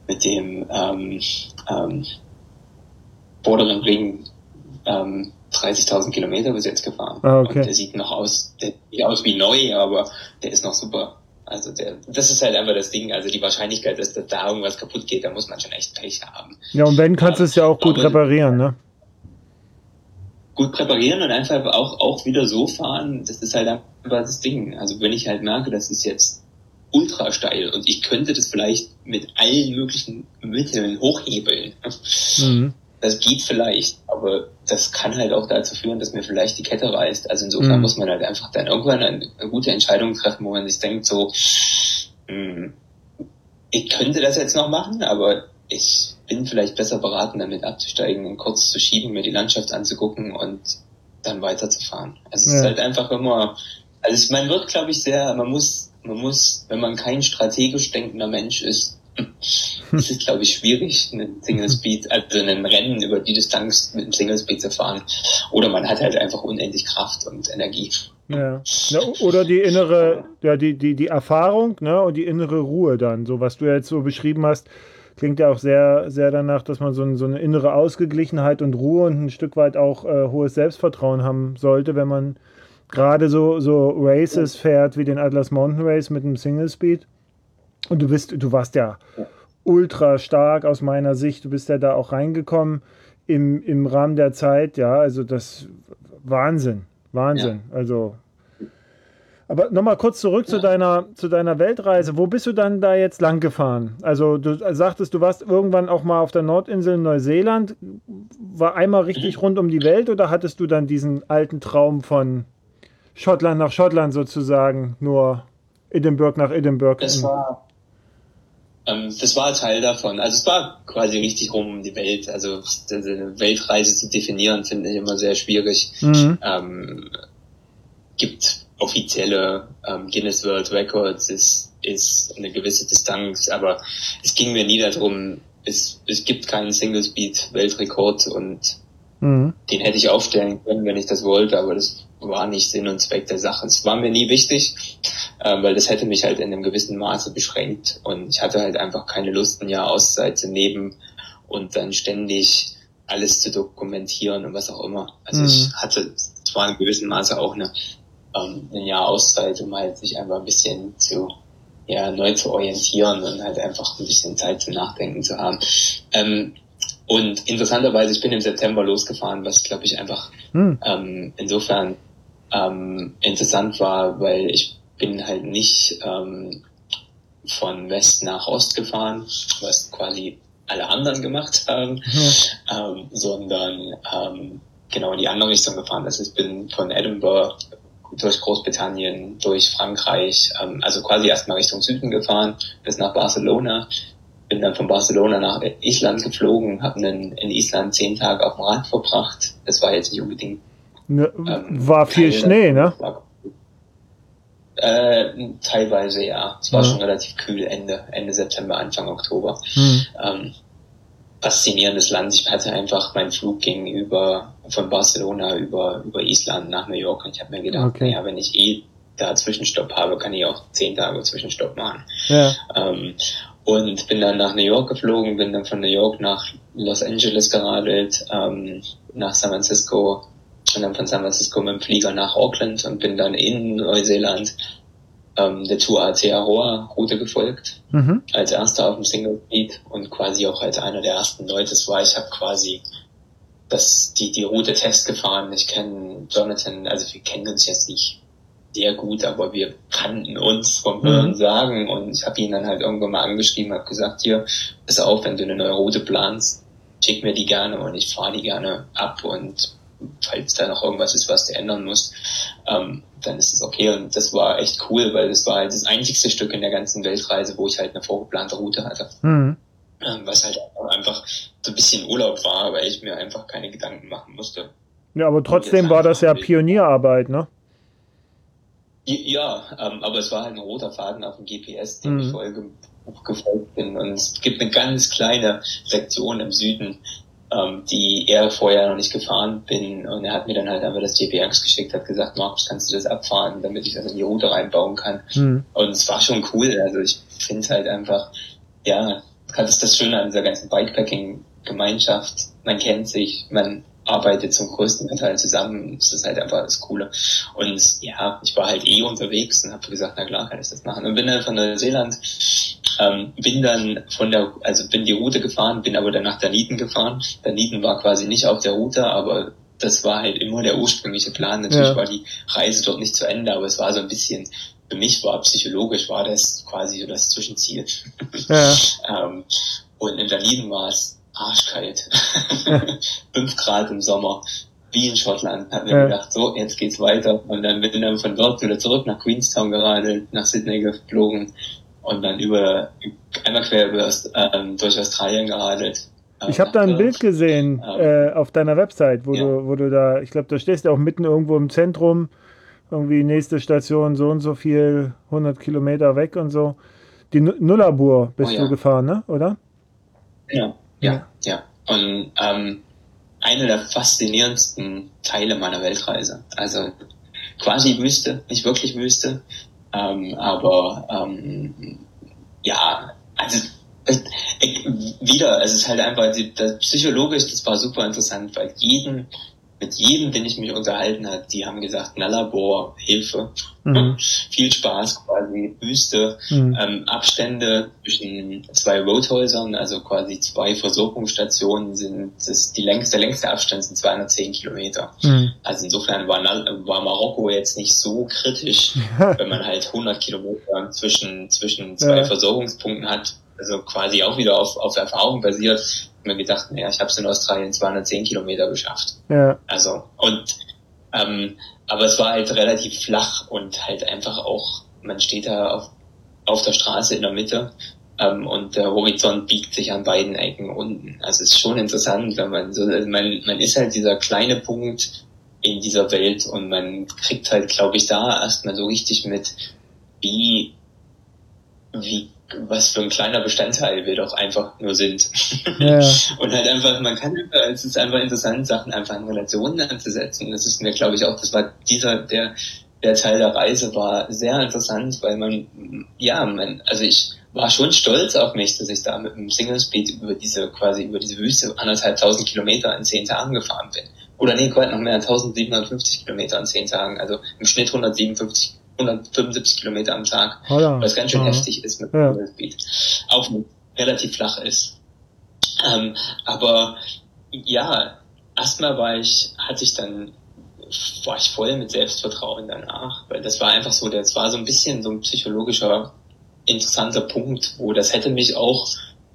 Speaker 2: mit dem, ähm, ähm, vorderen Ring, ähm, 30.000 Kilometer bis jetzt gefahren. Ah, okay. Und der sieht noch aus, der sieht aus wie neu, aber der ist noch super. Also der, das ist halt einfach das Ding. Also die Wahrscheinlichkeit, dass da irgendwas kaputt geht, da muss man schon echt Pech haben.
Speaker 1: Ja, und wenn kannst du es ja auch gut reparieren, ne?
Speaker 2: gut präparieren und einfach auch, auch wieder so fahren, das ist halt einfach das Ding. Also wenn ich halt merke, das ist jetzt ultra steil und ich könnte das vielleicht mit allen möglichen Mitteln hochhebeln. Mhm. Das geht vielleicht, aber das kann halt auch dazu führen, dass mir vielleicht die Kette reißt. Also insofern mhm. muss man halt einfach dann irgendwann eine, eine, gute Entscheidung treffen, wo man sich denkt so, mh, hm, ich könnte das jetzt noch machen, aber ich bin vielleicht besser beraten, damit abzusteigen und kurz zu schieben, mir die Landschaft anzugucken und dann weiterzufahren. Also ja. es ist halt einfach immer, also man wird, glaube ich, sehr, man muss, man muss, wenn man kein strategisch denkender Mensch ist, ist es, glaube ich, schwierig, einen Single Speed, also einen Rennen über die Distanz mit einem Single Speed zu fahren. Oder man hat halt einfach unendlich Kraft und Energie.
Speaker 1: Ja. ja. Oder die innere, ja, die, die, die Erfahrung, ne, und die innere Ruhe dann, so was du jetzt so beschrieben hast, klingt ja auch sehr, sehr danach, dass man so, ein, so eine innere Ausgeglichenheit und Ruhe und ein Stück weit auch äh, hohes Selbstvertrauen haben sollte, wenn man gerade so, so Races fährt wie den Atlas Mountain Race mit einem Single Speed. Und du bist, du warst ja ultra stark aus meiner Sicht. Du bist ja da auch reingekommen im, im Rahmen der Zeit. Ja, also das Wahnsinn, Wahnsinn. Ja. Also aber nochmal kurz zurück ja. zu, deiner, zu deiner Weltreise. Wo bist du dann da jetzt lang gefahren? Also du sagtest, du warst irgendwann auch mal auf der Nordinsel in Neuseeland. War einmal richtig rund um die Welt oder hattest du dann diesen alten Traum von Schottland nach Schottland sozusagen, nur Edinburgh nach Edinburgh?
Speaker 2: Das war, ähm, das war Teil davon. Also es war quasi richtig rum um die Welt. Also eine Weltreise zu definieren, finde ich immer sehr schwierig. Mhm. Ähm, gibt offizielle ähm, Guinness World Records ist, ist eine gewisse Distanz, aber es ging mir nie darum, es, es gibt keinen Single Speed Weltrekord und mhm. den hätte ich aufstellen können, wenn ich das wollte, aber das war nicht Sinn und Zweck der Sache. Es war mir nie wichtig, äh, weil das hätte mich halt in einem gewissen Maße beschränkt und ich hatte halt einfach keine Lust, ein Jahr Auszeit zu nehmen und dann ständig alles zu dokumentieren und was auch immer. Also mhm. ich hatte zwar in gewissem Maße auch eine ähm, ein Jahr Auszeit, um halt sich einfach ein bisschen zu ja, neu zu orientieren und halt einfach ein bisschen Zeit zum Nachdenken zu haben. Ähm, und interessanterweise, ich bin im September losgefahren, was glaube ich einfach hm. ähm, insofern ähm, interessant war, weil ich bin halt nicht ähm, von West nach Ost gefahren, was quasi alle anderen gemacht haben, hm. ähm, sondern ähm, genau in die andere Richtung gefahren. Das heißt, ich bin von Edinburgh durch Großbritannien, durch Frankreich, ähm, also quasi erstmal Richtung Süden gefahren, bis nach Barcelona. Bin dann von Barcelona nach Island geflogen, habe in Island zehn Tage auf dem Rad verbracht. Das war jetzt nicht unbedingt.
Speaker 1: Ne, ähm, war viel Schnee, ne? War,
Speaker 2: äh, teilweise ja. Es war ja. schon relativ kühl Ende, Ende September, Anfang Oktober. Mhm. Ähm, faszinierendes Land. Ich hatte einfach meinen Flug gegenüber von Barcelona über, über Island nach New York und ich habe mir gedacht, okay. naja, wenn ich eh da Zwischenstopp habe, kann ich auch zehn Tage Zwischenstopp machen. Ja. Ähm, und bin dann nach New York geflogen, bin dann von New York nach Los Angeles geradelt, ähm, nach San Francisco und dann von San Francisco mit dem Flieger nach Auckland und bin dann in Neuseeland ähm, der Tour Aotearoa Route gefolgt, mhm. als erster auf dem Single Speed und quasi auch als einer der ersten Leute. Das war, ich habe quasi das, die, die Route Test gefahren. Ich kenne Jonathan, also wir kennen uns jetzt nicht sehr gut, aber wir kannten uns vom mhm. Hören sagen und ich habe ihn dann halt irgendwann mal angeschrieben, habe gesagt, hier, pass auf, wenn du eine neue Route planst, schick mir die gerne und ich fahre die gerne ab und falls da noch irgendwas ist, was du ändern musst, ähm, dann ist es okay. Und das war echt cool, weil das war halt das einzigste Stück in der ganzen Weltreise, wo ich halt eine vorgeplante Route hatte. Mhm. Ähm, was halt einfach so ein bisschen Urlaub war, weil ich mir einfach keine Gedanken machen musste.
Speaker 1: Ja, aber trotzdem war das ja Pionierarbeit, ne?
Speaker 2: Ja, ähm, aber es war halt ein roter Faden auf dem GPS, dem mhm. ich vorher gefolgt bin. Und es gibt eine ganz kleine Sektion im Süden, ähm, die er vorher noch nicht gefahren bin. Und er hat mir dann halt einfach das GPX geschickt, hat gesagt, Markus, kannst du das abfahren, damit ich das in die Route reinbauen kann. Mhm. Und es war schon cool. Also ich finde es halt einfach, ja, das ist das Schöne an dieser ganzen Bikepacking-Gemeinschaft. Man kennt sich, man arbeitet zum größten Teil zusammen. Das ist halt einfach das Coole. Und ja, ich war halt eh unterwegs und habe gesagt, na klar, kann ich das machen. Und bin dann von Neuseeland ähm, bin dann von der, also bin die Route gefahren, bin aber dann nach Daniden gefahren. Daniden war quasi nicht auf der Route, aber das war halt immer der ursprüngliche Plan. Natürlich ja. war die Reise dort nicht zu Ende, aber es war so ein bisschen, für mich war psychologisch war das quasi so das Zwischenziel. Ja. ähm, und in Daniden war es arschkalt. Fünf Grad im Sommer wie in Schottland. Hab mir ja. gedacht, so, jetzt geht's weiter. Und dann bin ich dann von dort wieder zurück nach Queenstown geradelt, nach Sydney geflogen, und dann über einmal quer über, ähm, durch Australien geradelt.
Speaker 1: Ähm, ich habe da ein Bild gesehen ähm, äh, auf deiner Website, wo ja. du, wo du da, ich glaube, da stehst du auch mitten irgendwo im Zentrum, irgendwie nächste Station so und so viel, 100 Kilometer weg und so. Die Nullarbur bist oh, ja. du gefahren, ne? Oder?
Speaker 2: Ja, ja. Und ähm, einer der faszinierendsten Teile meiner Weltreise. Also quasi Wüste, nicht wirklich Wüste, ähm, aber ähm, ja, also ich, wieder, es ist halt einfach, das, psychologisch, das war super interessant, weil jeden mit jedem, den ich mich unterhalten hat, die haben gesagt, na Labor, Hilfe, mhm. viel Spaß, quasi Wüste, mhm. ähm, Abstände zwischen zwei Roadhäusern, also quasi zwei Versorgungsstationen sind, das die längste, der längste Abstand sind 210 Kilometer. Mhm. Also insofern war, war Marokko jetzt nicht so kritisch, wenn man halt 100 Kilometer zwischen, zwischen zwei ja. Versorgungspunkten hat, also quasi auch wieder auf, auf Erfahrung basiert, mir gedacht, naja, ich habe es in Australien 210 Kilometer geschafft. Ja. Also, und ähm, aber es war halt relativ flach und halt einfach auch, man steht da auf, auf der Straße in der Mitte ähm, und der Horizont biegt sich an beiden Ecken unten. Also es ist schon interessant, wenn man so, man, man ist halt dieser kleine Punkt in dieser Welt und man kriegt halt, glaube ich, da erstmal so richtig mit, wie, wie was für ein kleiner Bestandteil wir doch einfach nur sind. Ja. und halt einfach, man kann, es ist einfach interessant, Sachen einfach in Relationen anzusetzen. Das ist mir, glaube ich, auch, das war dieser, der, der Teil der Reise war sehr interessant, weil man, ja, man, also ich war schon stolz auf mich, dass ich da mit einem Single Speed über diese, quasi über diese Wüste anderthalb tausend Kilometer in zehn Tagen gefahren bin. Oder nee, gerade noch mehr, 1750 Kilometer in zehn Tagen, also im Schnitt 157 175 Kilometer am Tag, oh ja. was ganz schön ja. heftig ist mit ja. Speed. Auch relativ flach ist. Ähm, aber ja, erstmal war ich, hatte ich dann, war ich voll mit Selbstvertrauen danach, weil das war einfach so, das war so ein bisschen so ein psychologischer, interessanter Punkt, wo das hätte mich auch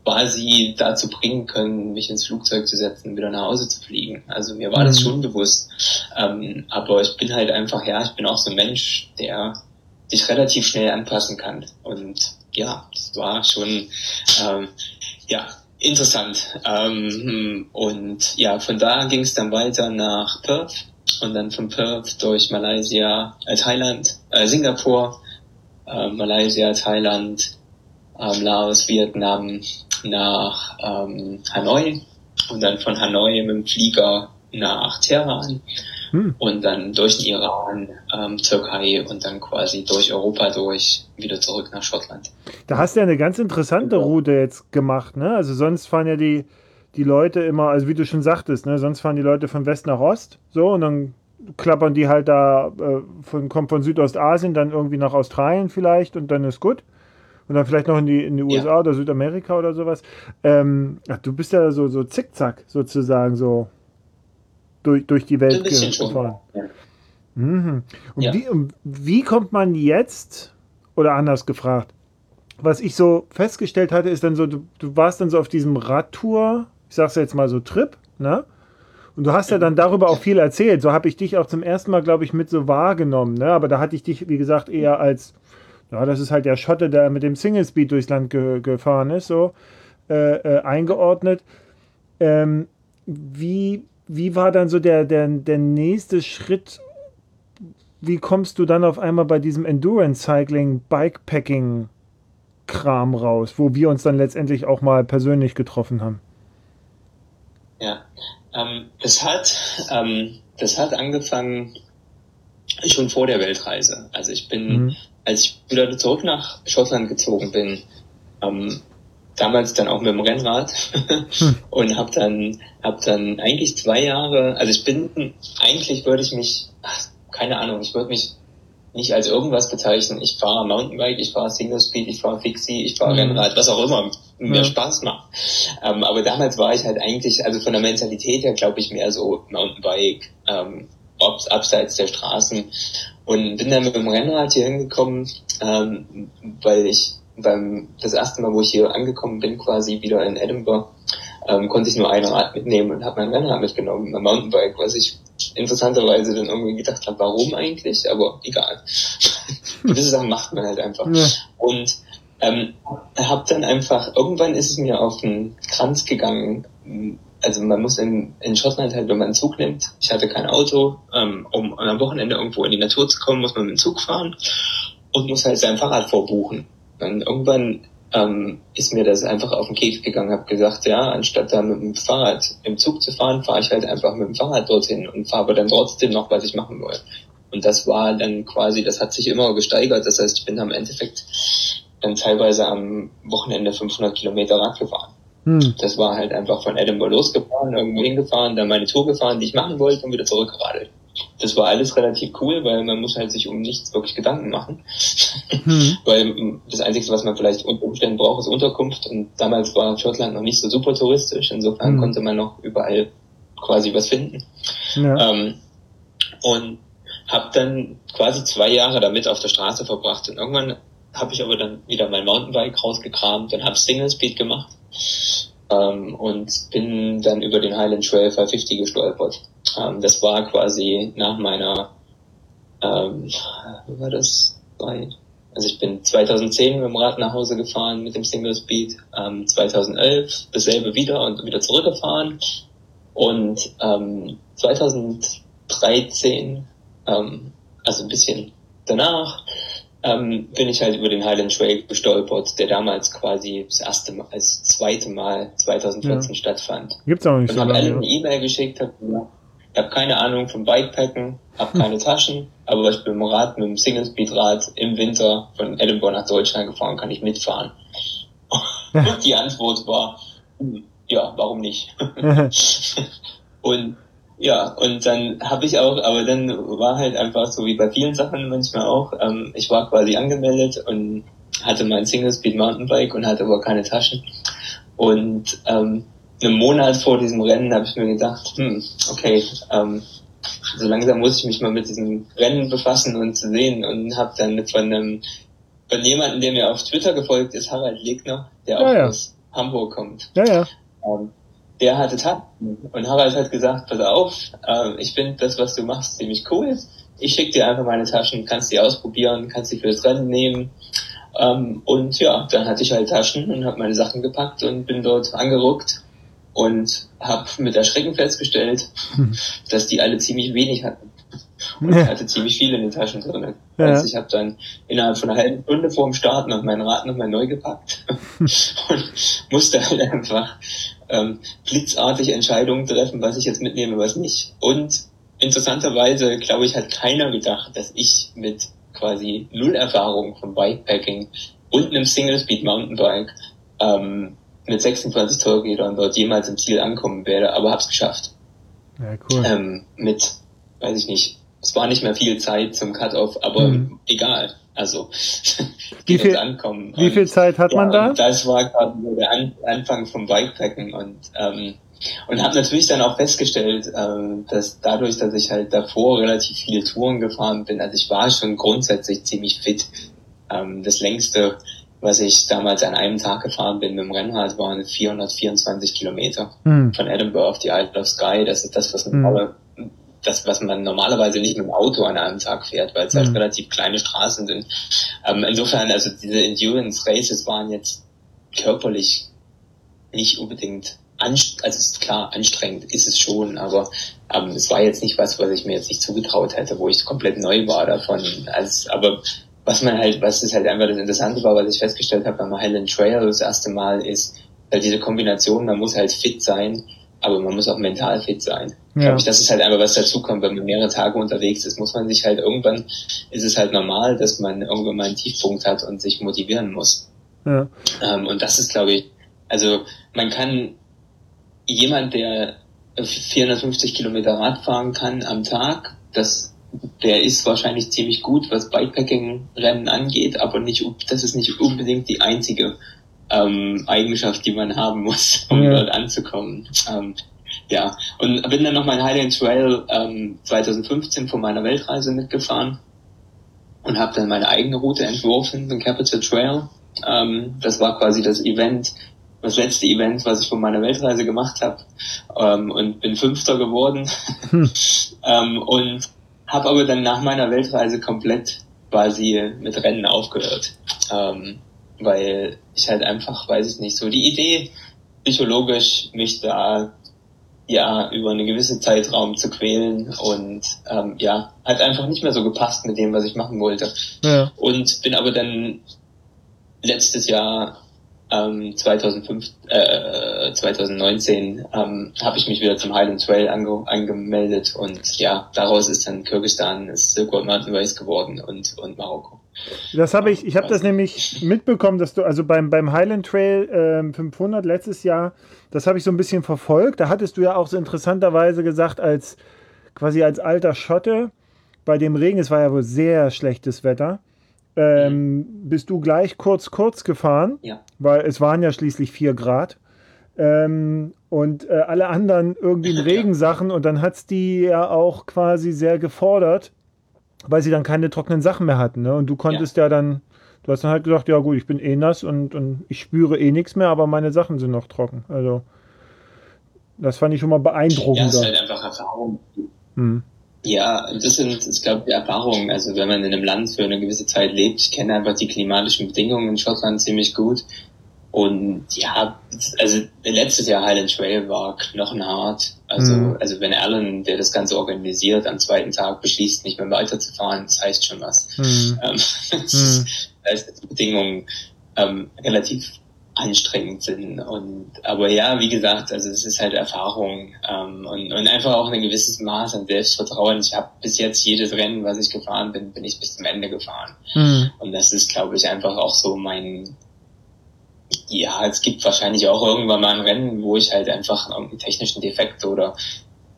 Speaker 2: quasi dazu bringen können, mich ins Flugzeug zu setzen und wieder nach Hause zu fliegen. Also mir war mhm. das schon bewusst. Ähm, aber ich bin halt einfach, ja, ich bin auch so ein Mensch, der sich relativ schnell anpassen kann. Und ja, das war schon, ähm, ja, interessant. Ähm, und ja, von da ging es dann weiter nach Perth und dann von Perth durch Malaysia, äh, Thailand, äh, Singapur, äh, Malaysia, Thailand, ähm, Laos, Vietnam, nach ähm, Hanoi und dann von Hanoi mit dem Flieger nach Teheran hm. und dann durch den Iran, ähm, Türkei und dann quasi durch Europa durch wieder zurück nach Schottland.
Speaker 1: Da hast du ja eine ganz interessante Route jetzt gemacht, ne? Also sonst fahren ja die, die Leute immer, also wie du schon sagtest, ne? Sonst fahren die Leute von West nach Ost, so und dann klappern die halt da äh, von, kommt von Südostasien dann irgendwie nach Australien vielleicht und dann ist gut und dann vielleicht noch in die, in die USA ja. oder Südamerika oder sowas. Ähm, ach, du bist ja so, so zickzack sozusagen so durch, durch die Welt gefahren. Ja. Mhm. Und, ja. wie, und wie kommt man jetzt, oder anders gefragt, was ich so festgestellt hatte, ist dann so, du, du warst dann so auf diesem Radtour, ich sag's jetzt mal so Trip, ne? Und du hast ja dann darüber auch viel erzählt. So habe ich dich auch zum ersten Mal, glaube ich, mit so wahrgenommen. Ne? Aber da hatte ich dich, wie gesagt, eher als ja, das ist halt der Schotte, der mit dem Single Speed durchs Land ge gefahren ist, so äh, äh, eingeordnet. Ähm, wie, wie war dann so der, der, der nächste Schritt? Wie kommst du dann auf einmal bei diesem Endurance Cycling, Bikepacking Kram raus, wo wir uns dann letztendlich auch mal persönlich getroffen haben?
Speaker 2: Ja, ähm, das hat, ähm, das hat angefangen schon vor der Weltreise. Also ich bin mhm als ich wieder zurück nach Schottland gezogen bin, ähm, damals dann auch mit dem Rennrad hm. und habe dann hab dann eigentlich zwei Jahre, also ich bin eigentlich würde ich mich, ach, keine Ahnung, ich würde mich nicht als irgendwas bezeichnen. Ich fahre Mountainbike, ich fahre Single Speed, ich fahre Fixie, ich fahre mhm. Rennrad, was auch immer mir ja. Spaß macht. Ähm, aber damals war ich halt eigentlich, also von der Mentalität her, glaube ich, mehr so Mountainbike, ähm, abseits der Straßen und bin dann mit dem Rennrad hier hingekommen, ähm, weil ich beim das erste Mal, wo ich hier angekommen bin, quasi wieder in Edinburgh, ähm, konnte ich nur ein Rad mitnehmen und habe mein Rennrad mitgenommen, mein Mountainbike, was ich interessanterweise dann irgendwie gedacht habe, warum eigentlich, aber egal. Gewisse Sachen macht man halt einfach. Ja. Und ähm, habe dann einfach, irgendwann ist es mir auf den Kranz gegangen, also man muss in, in Schottland halt, wenn man einen Zug nimmt, ich hatte kein Auto, ähm, um am Wochenende irgendwo in die Natur zu kommen, muss man mit dem Zug fahren und muss halt sein Fahrrad vorbuchen. Und irgendwann ähm, ist mir das einfach auf den Keks gegangen, habe gesagt, ja, anstatt da mit dem Fahrrad im Zug zu fahren, fahre ich halt einfach mit dem Fahrrad dorthin und fahre aber dann trotzdem noch, was ich machen will. Und das war dann quasi, das hat sich immer gesteigert. Das heißt, ich bin am Endeffekt dann teilweise am Wochenende 500 Kilometer Rad gefahren. Hm. Das war halt einfach von Edinburgh losgefahren, irgendwo hingefahren, dann meine Tour gefahren, die ich machen wollte und wieder zurückgeradelt. Das war alles relativ cool, weil man muss halt sich um nichts wirklich Gedanken machen. Hm. weil das Einzige, was man vielleicht unter Umständen braucht, ist Unterkunft. Und damals war Schottland noch nicht so super touristisch. Insofern hm. konnte man noch überall quasi was finden. Ja. Ähm, und habe dann quasi zwei Jahre damit auf der Straße verbracht. Und irgendwann habe ich aber dann wieder mein Mountainbike rausgekramt und habe Single Speed gemacht ähm, und bin dann über den Highland Trail 550 gestolpert. Ähm, das war quasi nach meiner, ähm, war das? Bei, also ich bin 2010 mit dem Rad nach Hause gefahren mit dem Single Speed, ähm, 2011 dasselbe wieder und wieder zurückgefahren und ähm, 2013, ähm, also ein bisschen danach, ähm, bin ich halt über den Highland Trail gestolpert, der damals quasi das erste Mal, als zweite Mal 2014 ja. stattfand.
Speaker 1: Gibt's auch nicht
Speaker 2: und so lange. eine E-Mail geschickt, hab, ich habe keine Ahnung vom Bikepacken, habe hm. keine Taschen, aber ich bin mit dem Rad, mit dem Single Speed Rad im Winter von Edinburgh nach Deutschland gefahren, kann ich mitfahren. und die Antwort war, hm, ja, warum nicht? und ja, und dann habe ich auch, aber dann war halt einfach so wie bei vielen Sachen manchmal auch, ähm, ich war quasi angemeldet und hatte mein Single Speed Mountainbike und hatte aber keine Taschen. Und ähm, einen Monat vor diesem Rennen habe ich mir gedacht, hm, okay, ähm, so langsam muss ich mich mal mit diesem Rennen befassen und zu sehen und habe dann von einem von jemandem, der mir auf Twitter gefolgt ist, Harald Legner, der ja, auch ja. aus Hamburg kommt.
Speaker 1: Ja, ja.
Speaker 2: Ähm, der hatte Taten. Und Harald hat gesagt, pass auf, äh, ich finde das, was du machst, ziemlich cool. Ich schicke dir einfach meine Taschen, kannst die ausprobieren, kannst die fürs Rennen nehmen. Ähm, und ja, dann hatte ich halt Taschen und habe meine Sachen gepackt und bin dort angeruckt und habe mit Erschrecken festgestellt, hm. dass die alle ziemlich wenig hatten. Und ich hatte ziemlich viele in den Taschen drin. Ja. Also ich habe dann innerhalb von einer halben Stunde vor dem Start noch mein Rad nochmal neu gepackt und musste halt einfach ähm, blitzartig Entscheidungen treffen, was ich jetzt mitnehme, was nicht. Und interessanterweise, glaube ich, hat keiner gedacht, dass ich mit quasi null Erfahrung vom Bikepacking und einem Single-Speed Mountainbike ähm, mit 26 Torrädern dort jemals im Ziel ankommen werde, aber hab's geschafft.
Speaker 1: Ja, cool.
Speaker 2: Ähm, mit, weiß ich nicht, es war nicht mehr viel Zeit zum Cut-Off, aber mhm. egal. Also
Speaker 1: wie viel, ankommen. Wie viel Zeit hat ja, man da?
Speaker 2: Das war gerade so der An Anfang vom Bikepacken und ähm, und habe natürlich dann auch festgestellt, ähm, dass dadurch, dass ich halt davor relativ viele Touren gefahren bin, also ich war schon grundsätzlich ziemlich fit. Ähm, das längste, was ich damals an einem Tag gefahren bin mit dem Rennrad, waren 424 Kilometer hm. von Edinburgh auf die Isle of Skye. Das ist das, was eine hm das, was man normalerweise nicht mit dem Auto an einem Tag fährt, weil es halt mhm. relativ kleine Straßen sind. Ähm, insofern, also diese Endurance Races waren jetzt körperlich nicht unbedingt anstrengend, also ist klar, anstrengend ist es schon, aber ähm, es war jetzt nicht was, was ich mir jetzt nicht zugetraut hätte, wo ich komplett neu war davon. Als, aber was man halt, was ist halt einfach das Interessante war, was ich festgestellt habe beim Highland Trail das erste Mal, ist halt diese Kombination, man muss halt fit sein, aber man muss auch mental fit sein. Ja. Glaube ich, das ist halt einfach was dazukommt, wenn man mehrere Tage unterwegs ist, muss man sich halt irgendwann, ist es halt normal, dass man irgendwann mal einen Tiefpunkt hat und sich motivieren muss. Ja. Ähm, und das ist, glaube ich, also man kann jemand, der 450 Kilometer Rad fahren kann am Tag, das, der ist wahrscheinlich ziemlich gut, was Bikepacking-Rennen angeht, aber nicht, das ist nicht unbedingt die einzige ähm, Eigenschaft, die man haben muss, um ja. dort anzukommen. Ähm, ja, und bin dann noch mein Highland Trail ähm, 2015 von meiner Weltreise mitgefahren und habe dann meine eigene Route entworfen, den Capital Trail. Ähm, das war quasi das Event, das letzte Event, was ich von meiner Weltreise gemacht habe ähm, und bin Fünfter geworden hm. ähm, und habe aber dann nach meiner Weltreise komplett quasi mit Rennen aufgehört, ähm, weil ich halt einfach, weiß ich nicht, so die Idee psychologisch mich da ja über einen gewissen Zeitraum zu quälen und ähm, ja, hat einfach nicht mehr so gepasst mit dem, was ich machen wollte. Ja. Und bin aber dann letztes Jahr ähm, 2005, äh, 2019 ähm, habe ich mich wieder zum Highland Trail ange angemeldet und ja, daraus ist dann Kirgistan, ist Silk Road Mountain Race geworden und, und Marokko.
Speaker 1: Das habe ich, ich habe das nämlich mitbekommen, dass du, also beim, beim Highland Trail ähm, 500 letztes Jahr, das habe ich so ein bisschen verfolgt. Da hattest du ja auch so interessanterweise gesagt, als quasi als alter Schotte, bei dem Regen, es war ja wohl sehr schlechtes Wetter, ähm, mhm. bist du gleich kurz, kurz gefahren,
Speaker 2: ja.
Speaker 1: weil es waren ja schließlich vier Grad. Ähm, und äh, alle anderen irgendwie in Regensachen und dann hat es die ja auch quasi sehr gefordert, weil sie dann keine trockenen Sachen mehr hatten. Ne? Und du konntest ja. ja. dann, du hast dann halt gesagt, ja gut, ich bin eh nass und, und ich spüre eh nichts mehr, aber meine Sachen sind noch trocken. Also das fand ich schon mal beeindruckend. Ja,
Speaker 2: es ist halt einfach Erfahrung. Hm. Ja, das sind, das glaube ich, die Erfahrungen. Also wenn man in einem Land für eine gewisse Zeit lebt, ich kenne einfach die klimatischen Bedingungen in Schottland ziemlich gut. Und ja, also letztes Jahr Highland Trail war knochenhart. Also, mhm. also wenn Alan, der das Ganze organisiert, am zweiten Tag beschließt, nicht mehr weiterzufahren, das heißt schon was. Mhm. Ähm, das mhm. ist, da ist die Bedingungen ähm, relativ anstrengend sind. Und aber ja, wie gesagt, also es ist halt Erfahrung ähm, und, und einfach auch ein gewisses Maß an Selbstvertrauen. Ich habe bis jetzt jedes Rennen, was ich gefahren bin, bin ich bis zum Ende gefahren. Mhm. Und das ist, glaube ich, einfach auch so mein ja, es gibt wahrscheinlich auch irgendwann mal ein Rennen, wo ich halt einfach einen technischen Defekt oder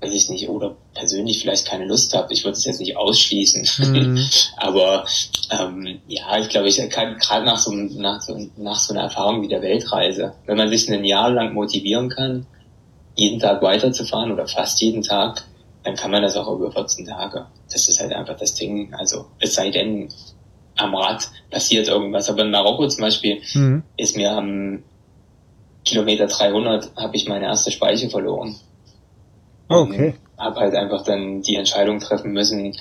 Speaker 2: weiß ich nicht, oder persönlich vielleicht keine Lust habe. Ich würde es jetzt nicht ausschließen. Mhm. Aber ähm, ja, ich glaube, ich kann gerade nach so, nach, so, nach so einer Erfahrung wie der Weltreise, wenn man sich ein Jahr lang motivieren kann, jeden Tag weiterzufahren oder fast jeden Tag, dann kann man das auch über 14 Tage. Das ist halt einfach das Ding. Also es sei denn, am Rad passiert irgendwas. Aber in Marokko zum Beispiel mhm. ist mir am Kilometer 300 habe ich meine erste Speiche verloren.
Speaker 1: Okay.
Speaker 2: Habe halt einfach dann die Entscheidung treffen müssen,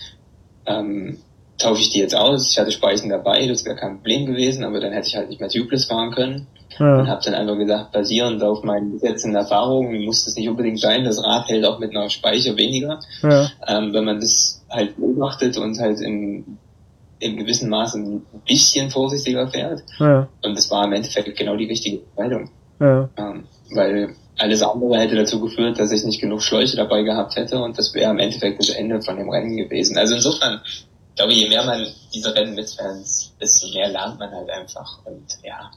Speaker 2: ähm, tausche ich die jetzt aus? Ich hatte Speichen dabei, das wäre kein Problem gewesen, aber dann hätte ich halt nicht mehr tubeless fahren können. Ja. Und habe dann einfach gesagt, basierend auf meinen jetzt Erfahrungen muss das nicht unbedingt sein. Das Rad hält auch mit einer Speicher weniger. Ja. Ähm, wenn man das halt beobachtet und halt in, in gewissem Maße ein bisschen vorsichtiger fährt. Ja. Und das war im Endeffekt genau die richtige Entscheidung. Ja. Ähm, weil alles andere hätte dazu geführt, dass ich nicht genug Schläuche dabei gehabt hätte und das wäre im Endeffekt das Ende von dem Rennen gewesen. Also insofern, ich glaube, je mehr man diese Rennen mitfährt, desto mehr lernt man halt einfach und ja.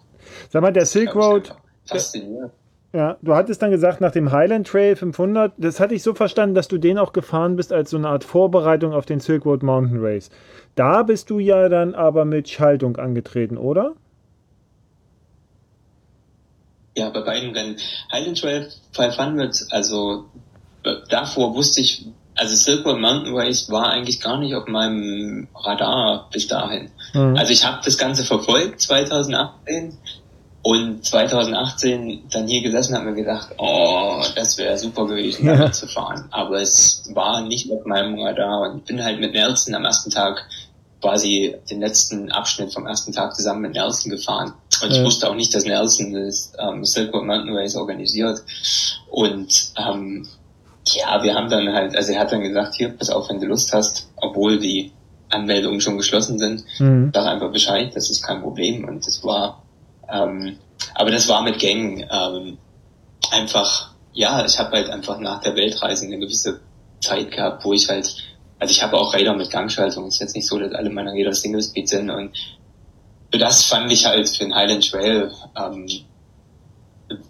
Speaker 1: Sag mal, der Silk Road. Faszinierend. Ja, du hattest dann gesagt, nach dem Highland Trail 500, das hatte ich so verstanden, dass du den auch gefahren bist als so eine Art Vorbereitung auf den Silk Road Mountain Race. Da bist du ja dann aber mit Schaltung angetreten, oder?
Speaker 2: Ja, bei beiden Rennen. Highland Trail 500, also äh, davor wusste ich, also Road Mountain Race war eigentlich gar nicht auf meinem Radar bis dahin. Mhm. Also ich habe das Ganze verfolgt 2018 und 2018 dann hier gesessen hat mir gedacht, oh, das wäre super gewesen, damit zu fahren. Aber es war nicht auf meinem Radar und bin halt mit Nelson am ersten Tag quasi den letzten Abschnitt vom ersten Tag zusammen mit Nelson gefahren. Und ich wusste auch nicht, dass Nelson das ähm, Silk Road Mountain Race organisiert. Und ähm, ja, wir haben dann halt, also er hat dann gesagt, hier, pass auf, wenn du Lust hast, obwohl die Anmeldungen schon geschlossen sind, mhm. sag einfach Bescheid, das ist kein Problem. Und das war, ähm, aber das war mit Gängen ähm, einfach, ja, ich habe halt einfach nach der Weltreise eine gewisse Zeit gehabt, wo ich halt also ich habe auch Räder mit Gangschaltung. Es ist jetzt nicht so, dass alle meine Räder Single Speed sind. Und das fand ich halt für den Highland Trail ähm,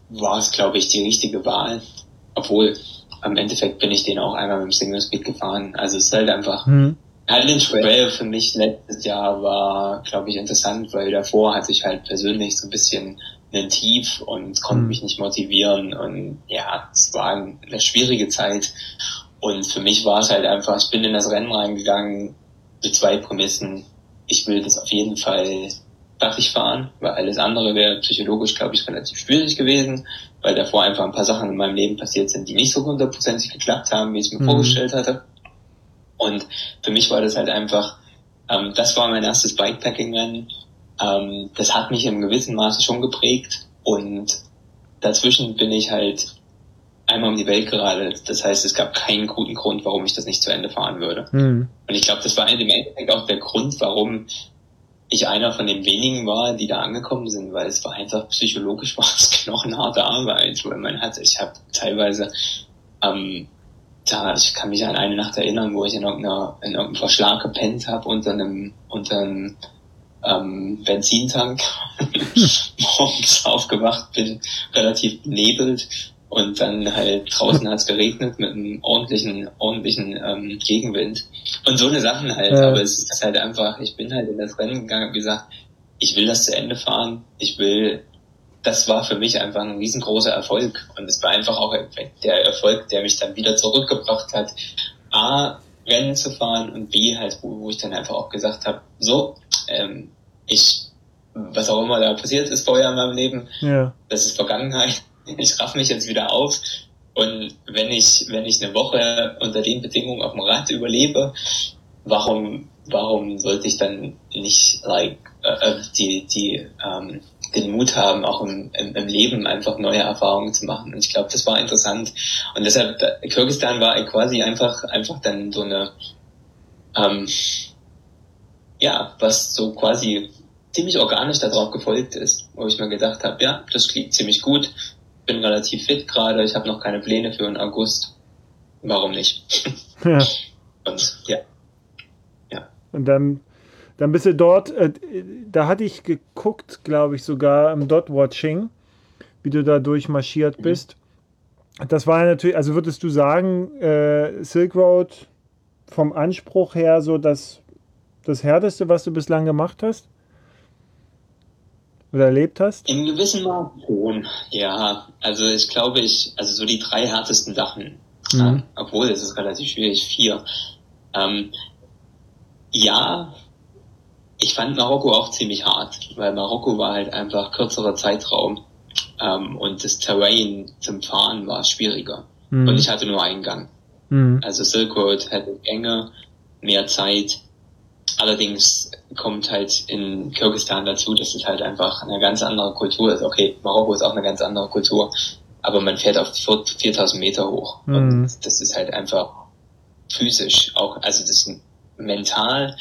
Speaker 2: war es, glaube ich, die richtige Wahl. Obwohl am Endeffekt bin ich den auch einmal mit dem Single Speed gefahren. Also es ist halt einfach mhm. Highland Trail für mich letztes Jahr war, glaube ich, interessant, weil davor hatte ich halt persönlich so ein bisschen einen Tief und konnte mhm. mich nicht motivieren und ja, es war eine schwierige Zeit und für mich war es halt einfach, ich bin in das Rennen reingegangen mit zwei Prämissen. Ich will das auf jeden Fall fertig fahren, weil alles andere wäre psychologisch, glaube ich, relativ schwierig gewesen, weil davor einfach ein paar Sachen in meinem Leben passiert sind, die nicht so hundertprozentig geklappt haben, wie ich es mir mhm. vorgestellt hatte. Und für mich war das halt einfach, ähm, das war mein erstes Bikepacking-Rennen. Ähm, das hat mich im gewissen Maße schon geprägt und dazwischen bin ich halt einmal um die Welt geradelt. Das heißt, es gab keinen guten Grund, warum ich das nicht zu Ende fahren würde. Mhm. Und ich glaube, das war im Endeffekt auch der Grund, warum ich einer von den wenigen war, die da angekommen sind, weil es war einfach psychologisch war es knochenharte Arbeit, weil man hat, ich habe teilweise ähm, da, ich kann mich an eine Nacht erinnern, wo ich in, irgendeiner, in irgendeinem Verschlag gepennt habe unter einem, unter einem ähm, Benzintank, morgens aufgewacht bin, relativ benebelt und dann halt draußen hat es geregnet mit einem ordentlichen, ordentlichen ähm, Gegenwind. Und so eine Sachen halt. Ja. Aber es ist halt einfach, ich bin halt in das Rennen gegangen und gesagt, ich will das zu Ende fahren. Ich will, das war für mich einfach ein riesengroßer Erfolg. Und es war einfach auch der Erfolg, der mich dann wieder zurückgebracht hat. A, Rennen zu fahren und B, halt, wo, wo ich dann einfach auch gesagt habe, so, ähm, ich, was auch immer da passiert ist vorher in meinem Leben, ja. das ist Vergangenheit ich raff mich jetzt wieder auf. Und wenn ich, wenn ich eine Woche unter den Bedingungen auf dem Rad überlebe, warum, warum sollte ich dann nicht like, äh, äh, die, die, ähm, den Mut haben, auch im, im, im Leben einfach neue Erfahrungen zu machen. Und ich glaube, das war interessant. Und deshalb, Kirgistan war quasi einfach, einfach dann so eine, ähm, ja, was so quasi ziemlich organisch darauf gefolgt ist, wo ich mir gedacht habe, ja, das klingt ziemlich gut, bin relativ fit gerade, ich habe noch keine Pläne für den August. Warum nicht? Ja. Und ja.
Speaker 1: Ja. Und dann, dann bist du dort, äh, da hatte ich geguckt, glaube ich, sogar im Dot-Watching, wie du da durchmarschiert mhm. bist. Das war natürlich, also würdest du sagen, äh, Silk Road vom Anspruch her so das, das Härteste, was du bislang gemacht hast? Oder erlebt hast?
Speaker 2: In gewissem Maße schon, ja. Also ich glaube, ich, also so die drei härtesten Sachen, mhm. äh, obwohl es ist relativ schwierig, vier. Ähm, ja, ich fand Marokko auch ziemlich hart, weil Marokko war halt einfach kürzerer Zeitraum ähm, und das Terrain zum Fahren war schwieriger. Mhm. Und ich hatte nur einen Gang. Mhm. Also Silk Road hatte Gänge, mehr Zeit Allerdings kommt halt in Kirgistan dazu, dass es halt einfach eine ganz andere Kultur ist. Okay, Marokko ist auch eine ganz andere Kultur, aber man fährt auf 4000 Meter hoch. Mhm. Und das ist halt einfach physisch auch, also das ist mental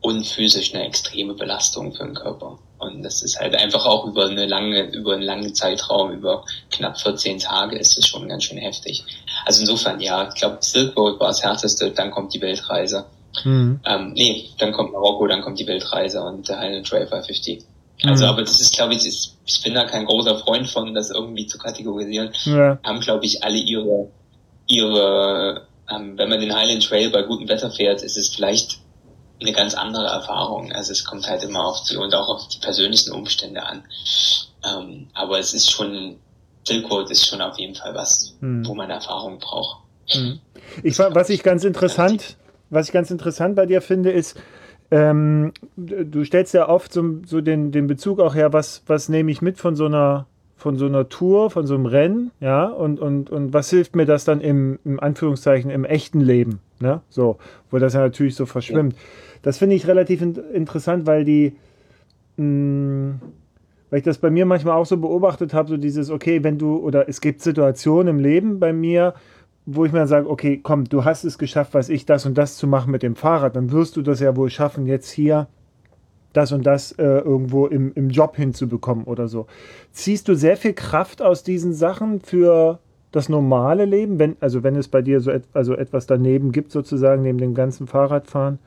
Speaker 2: und physisch eine extreme Belastung für den Körper. Und das ist halt einfach auch über eine lange, über einen langen Zeitraum, über knapp 14 Tage ist es schon ganz schön heftig. Also insofern, ja, ich glaube, Silk Road war das härteste, dann kommt die Weltreise. Mhm. Ähm, nee, dann kommt Marokko, dann kommt die Weltreise und der Highland Trail 550. Also, mhm. aber das ist, glaube ich, ist, ich bin da kein großer Freund von, das irgendwie zu kategorisieren. Ja. Haben, glaube ich, alle ihre, ihre, ähm, wenn man den Highland Trail bei gutem Wetter fährt, ist es vielleicht eine ganz andere Erfahrung. Also es kommt halt immer auf die und auch auf die persönlichen Umstände an. Ähm, aber es ist schon, Silk Road ist schon auf jeden Fall was, mhm. wo man Erfahrung braucht.
Speaker 1: Mhm. Ich, was ich ganz interessant, was ich ganz interessant bei dir finde, ist, ähm, du stellst ja oft so, so den, den Bezug auch her, was, was nehme ich mit von so einer von so einer Tour, von so einem Rennen, ja, und, und, und was hilft mir das dann im, im Anführungszeichen, im echten Leben, ne, so, wo das ja natürlich so verschwimmt. Ja. Das finde ich relativ in, interessant, weil die, mh, mm, weil ich das bei mir manchmal auch so beobachtet habe, so dieses, okay, wenn du, oder es gibt Situationen im Leben bei mir, wo ich mir sage, okay, komm, du hast es geschafft, was ich das und das zu machen mit dem Fahrrad, dann wirst du das ja wohl schaffen, jetzt hier das und das äh, irgendwo im, im Job hinzubekommen oder so. Ziehst du sehr viel Kraft aus diesen Sachen für das normale Leben, wenn, also wenn es bei dir so et, also etwas daneben gibt, sozusagen, neben dem ganzen Fahrradfahren?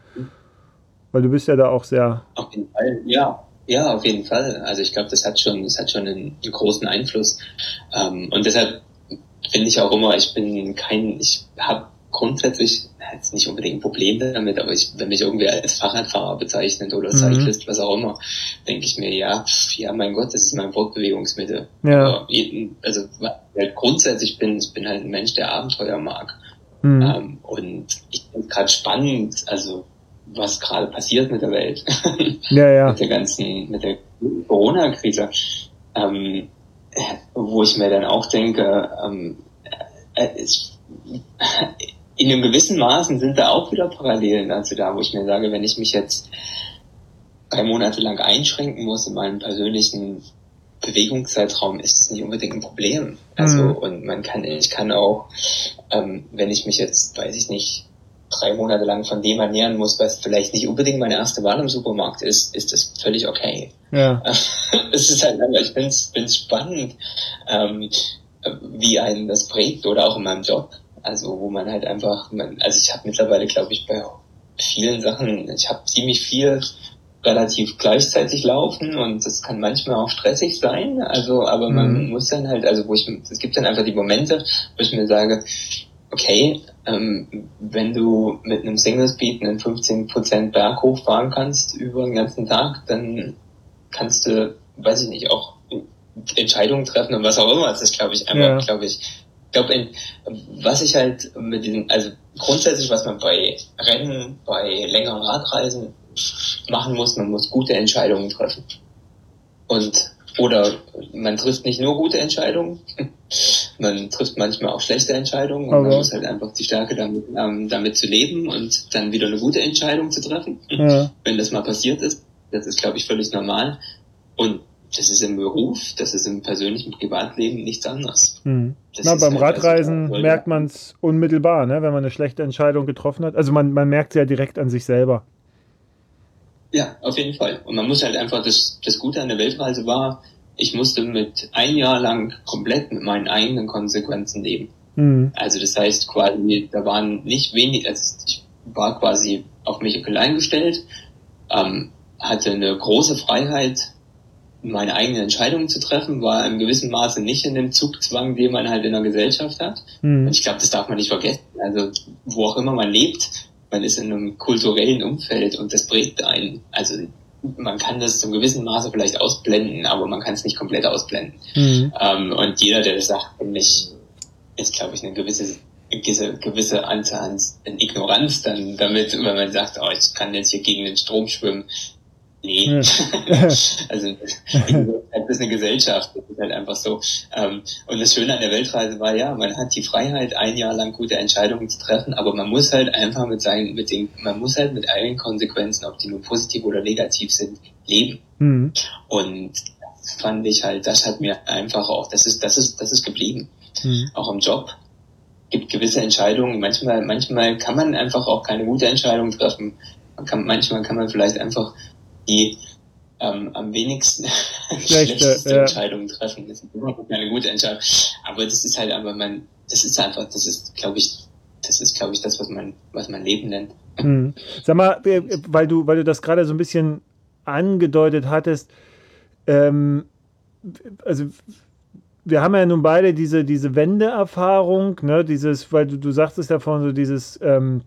Speaker 1: Weil du bist ja da auch sehr.
Speaker 2: Auf jeden Fall, ja. Ja, auf jeden Fall. Also ich glaube, das hat schon, das hat schon einen, einen großen Einfluss. Ähm, und deshalb finde ich auch immer, ich bin kein, ich habe grundsätzlich jetzt nicht unbedingt ein Problem damit, aber ich, wenn mich irgendwie als Fahrradfahrer bezeichnet oder mhm. Cyclist, was auch immer, denke ich mir, ja, ja, mein Gott, das ist mein Fortbewegungsmittel. Ja. Aber, also halt grundsätzlich bin, ich bin halt ein Mensch, der Abenteuer mag. Mhm. Ähm, und ich finde gerade spannend, also was gerade passiert mit der Welt. ja, ja. mit der ganzen, mit der Corona-Krise. Ähm, wo ich mir dann auch denke, ähm, äh, es, in einem gewissen Maßen sind da auch wieder Parallelen dazu da, wo ich mir sage, wenn ich mich jetzt drei Monate lang einschränken muss in meinem persönlichen Bewegungszeitraum, ist es nicht unbedingt ein Problem. Also mhm. und man kann, ich kann auch, ähm, wenn ich mich jetzt, weiß ich nicht, drei Monate lang von dem ernähren muss, was vielleicht nicht unbedingt meine erste Wahl im Supermarkt ist, ist das völlig okay. Ja. Es ist halt einfach, ich finde es spannend, ähm, wie einen das prägt oder auch in meinem Job. Also wo man halt einfach, man, also ich habe mittlerweile, glaube ich, bei vielen Sachen, ich habe ziemlich viel relativ gleichzeitig laufen und das kann manchmal auch stressig sein. Also, aber man mhm. muss dann halt, also wo ich, es gibt dann einfach die Momente, wo ich mir sage, okay, ähm, wenn du mit einem Single Speed einen 15% Berg hochfahren kannst über den ganzen Tag, dann kannst du, weiß ich nicht, auch Entscheidungen treffen und was auch immer. Das ist, glaube ich, einfach, ja. glaube ich, glaube, was ich halt mit diesem, also grundsätzlich, was man bei Rennen, bei längeren Radreisen machen muss, man muss gute Entscheidungen treffen. Und oder man trifft nicht nur gute Entscheidungen, man trifft manchmal auch schlechte Entscheidungen und okay. man muss halt einfach die Stärke damit, ähm, damit zu leben und dann wieder eine gute Entscheidung zu treffen. Ja. Wenn das mal passiert ist, das ist glaube ich völlig normal. Und das ist im Beruf, das ist im persönlichen Privatleben nichts anderes.
Speaker 1: Mhm. Na, beim halt Radreisen also, merkt man es unmittelbar, ne, wenn man eine schlechte Entscheidung getroffen hat. Also man, man merkt es ja direkt an sich selber.
Speaker 2: Ja, auf jeden Fall. Und man muss halt einfach, das, das Gute an der Weltreise war, ich musste mit ein Jahr lang komplett mit meinen eigenen Konsequenzen leben. Mhm. Also das heißt quasi, da waren nicht wenig, also ich war quasi auf mich allein gestellt, ähm, hatte eine große Freiheit, meine eigenen Entscheidungen zu treffen, war im gewissen Maße nicht in dem Zugzwang, den man halt in der Gesellschaft hat. Mhm. Und ich glaube, das darf man nicht vergessen. Also wo auch immer man lebt, man ist in einem kulturellen Umfeld und das prägt einen. Also man kann das zum gewissen Maße vielleicht ausblenden, aber man kann es nicht komplett ausblenden. Mhm. Ähm, und jeder, der das sagt, nämlich ist, glaube ich, eine gewisse gewisse, gewisse Anzahl an Ignoranz dann damit, wenn man sagt, oh, ich kann jetzt hier gegen den Strom schwimmen. Nee. Ja. also das ist eine Gesellschaft, das ist halt einfach so. Ähm, und das Schöne an der Weltreise war ja, man hat die Freiheit, ein Jahr lang gute Entscheidungen zu treffen, aber man muss halt einfach mit seinen, mit den, man muss halt mit allen Konsequenzen, ob die nur positiv oder negativ sind, leben. Mhm. Und das fand ich halt, das hat mir einfach auch, das ist, das ist, das ist geblieben. Mhm. Auch im Job gibt gewisse Entscheidungen. Manchmal, manchmal kann man einfach auch keine gute Entscheidung treffen. Man kann, manchmal kann man vielleicht einfach die ähm, am wenigsten schlechteste ja. Entscheidungen treffen. Das ist überhaupt keine gute Entscheidung. Aber das ist halt einfach man, das ist einfach, das ist, glaube ich, das ist, glaube ich, das, was man, was man Leben nennt.
Speaker 1: Hm. Sag mal, weil du, weil du das gerade so ein bisschen angedeutet hattest, ähm, also wir haben ja nun beide diese, diese Wendeerfahrung, ne, dieses, weil du, du sagtest ja vorhin so dieses ähm,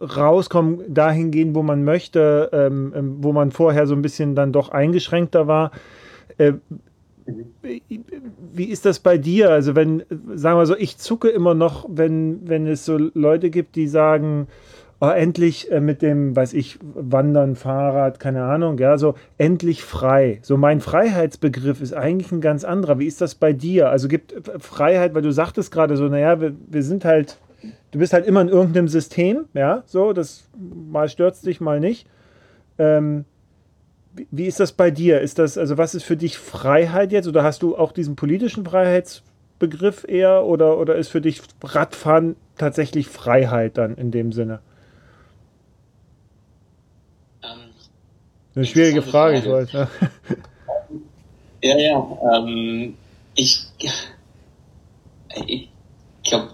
Speaker 1: rauskommen, dahin gehen, wo man möchte, ähm, ähm, wo man vorher so ein bisschen dann doch eingeschränkter war. Äh, wie ist das bei dir? Also wenn, sagen wir so, ich zucke immer noch, wenn, wenn es so Leute gibt, die sagen, oh, endlich äh, mit dem, weiß ich, Wandern, Fahrrad, keine Ahnung, ja, so endlich frei. So mein Freiheitsbegriff ist eigentlich ein ganz anderer. Wie ist das bei dir? Also gibt Freiheit, weil du sagtest gerade so, naja, wir, wir sind halt du bist halt immer in irgendeinem System, ja, so, das mal stürzt dich, mal nicht. Ähm, wie, ist das bei dir? Ist das, also was ist für dich Freiheit jetzt? Oder hast du auch diesen politischen Freiheitsbegriff eher oder, oder ist für dich Radfahren tatsächlich Freiheit dann in dem Sinne? Ähm, Eine schwierige Frage, Frage, ich weiß. Ja,
Speaker 2: ja, ja ähm, ich, ich glaube,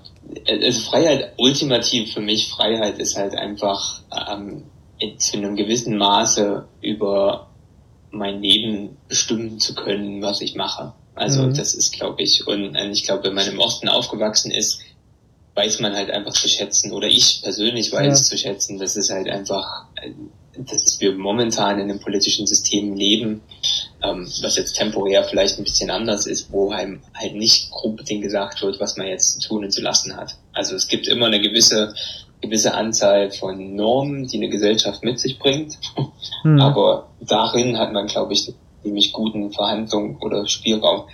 Speaker 2: also Freiheit, ultimativ für mich Freiheit ist halt einfach ähm, zu einem gewissen Maße über mein Leben bestimmen zu können, was ich mache. Also mhm. das ist, glaube ich, und ich glaube, wenn man im Osten aufgewachsen ist, weiß man halt einfach zu schätzen, oder ich persönlich weiß ja. zu schätzen, dass es halt einfach, dass wir momentan in einem politischen System leben, ähm, was jetzt temporär vielleicht ein bisschen anders ist, wo einem halt nicht grob den gesagt wird, was man jetzt zu tun und zu lassen hat. Also es gibt immer eine gewisse gewisse Anzahl von Normen, die eine Gesellschaft mit sich bringt. Hm. Aber darin hat man, glaube ich, ziemlich guten Verhandlungen oder Spielraum.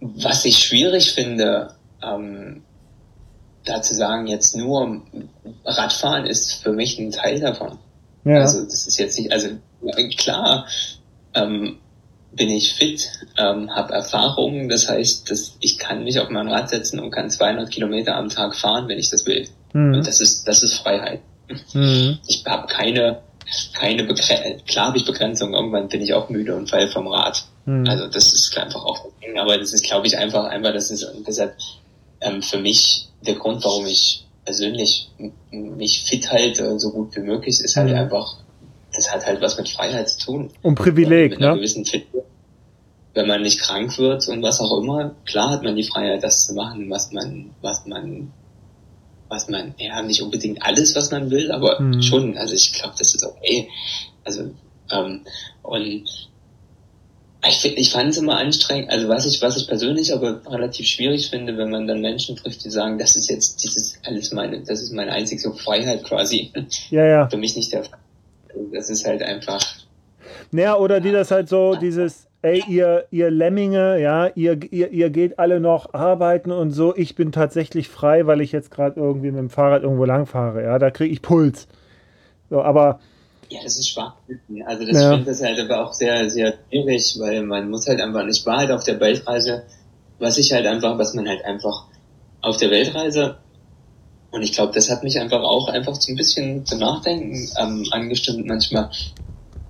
Speaker 2: Was ich schwierig finde, ähm, da zu sagen, jetzt nur Radfahren ist für mich ein Teil davon. Ja. Also das ist jetzt nicht, also klar, ähm, bin ich fit, ähm, habe Erfahrungen, das heißt, dass ich kann mich auf mein Rad setzen und kann 200 Kilometer am Tag fahren, wenn ich das will. Mhm. Und das ist, das ist Freiheit. Mhm. Ich habe keine, keine Begrenzung. Klar habe ich Begrenzungen. Irgendwann bin ich auch müde und fall vom Rad. Mhm. Also das ist einfach auch aber das ist, glaube ich, einfach, einfach, das ist deshalb ähm, für mich der Grund, warum ich persönlich mich fit halte, so gut wie möglich, ist halt mhm. einfach, das hat halt was mit Freiheit zu tun.
Speaker 1: Und Privileg,
Speaker 2: einer ne? Gewissen wenn man nicht krank wird und was auch immer, klar hat man die Freiheit, das zu machen, was man, was man, was man, ja, nicht unbedingt alles, was man will, aber mhm. schon, also ich glaube, das ist okay. Also, ähm, und ich, ich fand es immer anstrengend, also was ich, was ich persönlich aber relativ schwierig finde, wenn man dann Menschen trifft, die sagen, das ist jetzt dieses alles meine, das ist meine einzige Freiheit quasi.
Speaker 1: Ja, ja.
Speaker 2: Für mich nicht der Fall. Das ist halt einfach.
Speaker 1: Naja, oder die das halt so, dieses, ey, ihr, ihr Lemminge, ja, ihr, ihr, ihr geht alle noch arbeiten und so, ich bin tatsächlich frei, weil ich jetzt gerade irgendwie mit dem Fahrrad irgendwo lang fahre, ja, da kriege ich Puls. So, aber
Speaker 2: ja, das ist schwach. Also das ja. finde ich halt aber auch sehr, sehr schwierig, weil man muss halt einfach, ich war halt auf der Weltreise, was ich halt einfach, was man halt einfach auf der Weltreise und ich glaube, das hat mich einfach auch einfach so ein bisschen zum Nachdenken ähm, angestimmt manchmal.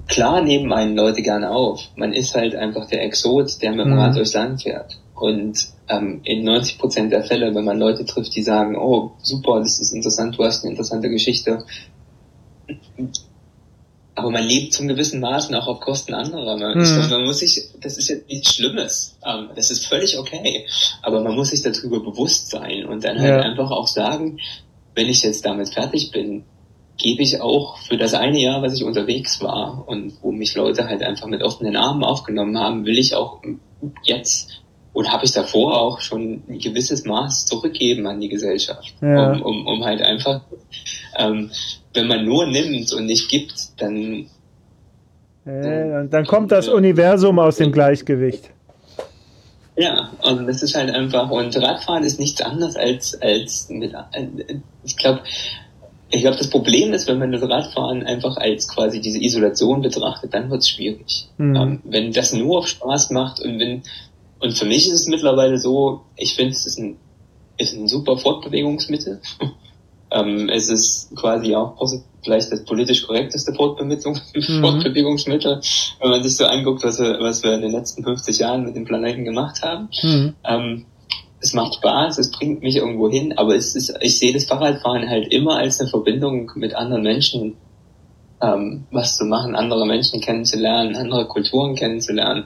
Speaker 2: Klar nehmen einen Leute gerne auf. Man ist halt einfach der Exot, der mit dem Rad mhm. durchs Land fährt. Und ähm, in 90 Prozent der Fälle, wenn man Leute trifft, die sagen, oh, super, das ist interessant, du hast eine interessante Geschichte, aber man lebt zum gewissen Maßen auch auf Kosten anderer. Man, mhm. man muss sich, das ist jetzt nichts Schlimmes. Ähm, das ist völlig okay. Aber man muss sich darüber bewusst sein und dann halt ja. einfach auch sagen, wenn ich jetzt damit fertig bin, gebe ich auch für das eine Jahr, was ich unterwegs war und wo mich Leute halt einfach mit offenen Armen aufgenommen haben, will ich auch jetzt und habe ich davor auch schon ein gewisses Maß zurückgeben an die Gesellschaft, ja. um, um, um halt einfach ähm, wenn man nur nimmt und nicht gibt, dann.
Speaker 1: Äh, dann kommt das Universum aus dem Gleichgewicht.
Speaker 2: Ja, und das ist halt einfach, und Radfahren ist nichts anderes als, als mit, ich glaube, ich glaube, das Problem ist, wenn man das Radfahren einfach als quasi diese Isolation betrachtet, dann wird es schwierig. Mhm. Ähm, wenn das nur auf Spaß macht und wenn, und für mich ist es mittlerweile so, ich finde, es ist ein, ist ein super Fortbewegungsmittel. Ähm, es ist quasi auch vielleicht das politisch korrekteste mhm. Fortbewegungsmittel, wenn man sich so anguckt, was wir, was wir in den letzten 50 Jahren mit dem Planeten gemacht haben. Mhm. Ähm, es macht Spaß, es bringt mich irgendwo hin, aber es ist, ich sehe das Fahrradfahren halt immer als eine Verbindung mit anderen Menschen, ähm, was zu machen, andere Menschen kennenzulernen, andere Kulturen kennenzulernen.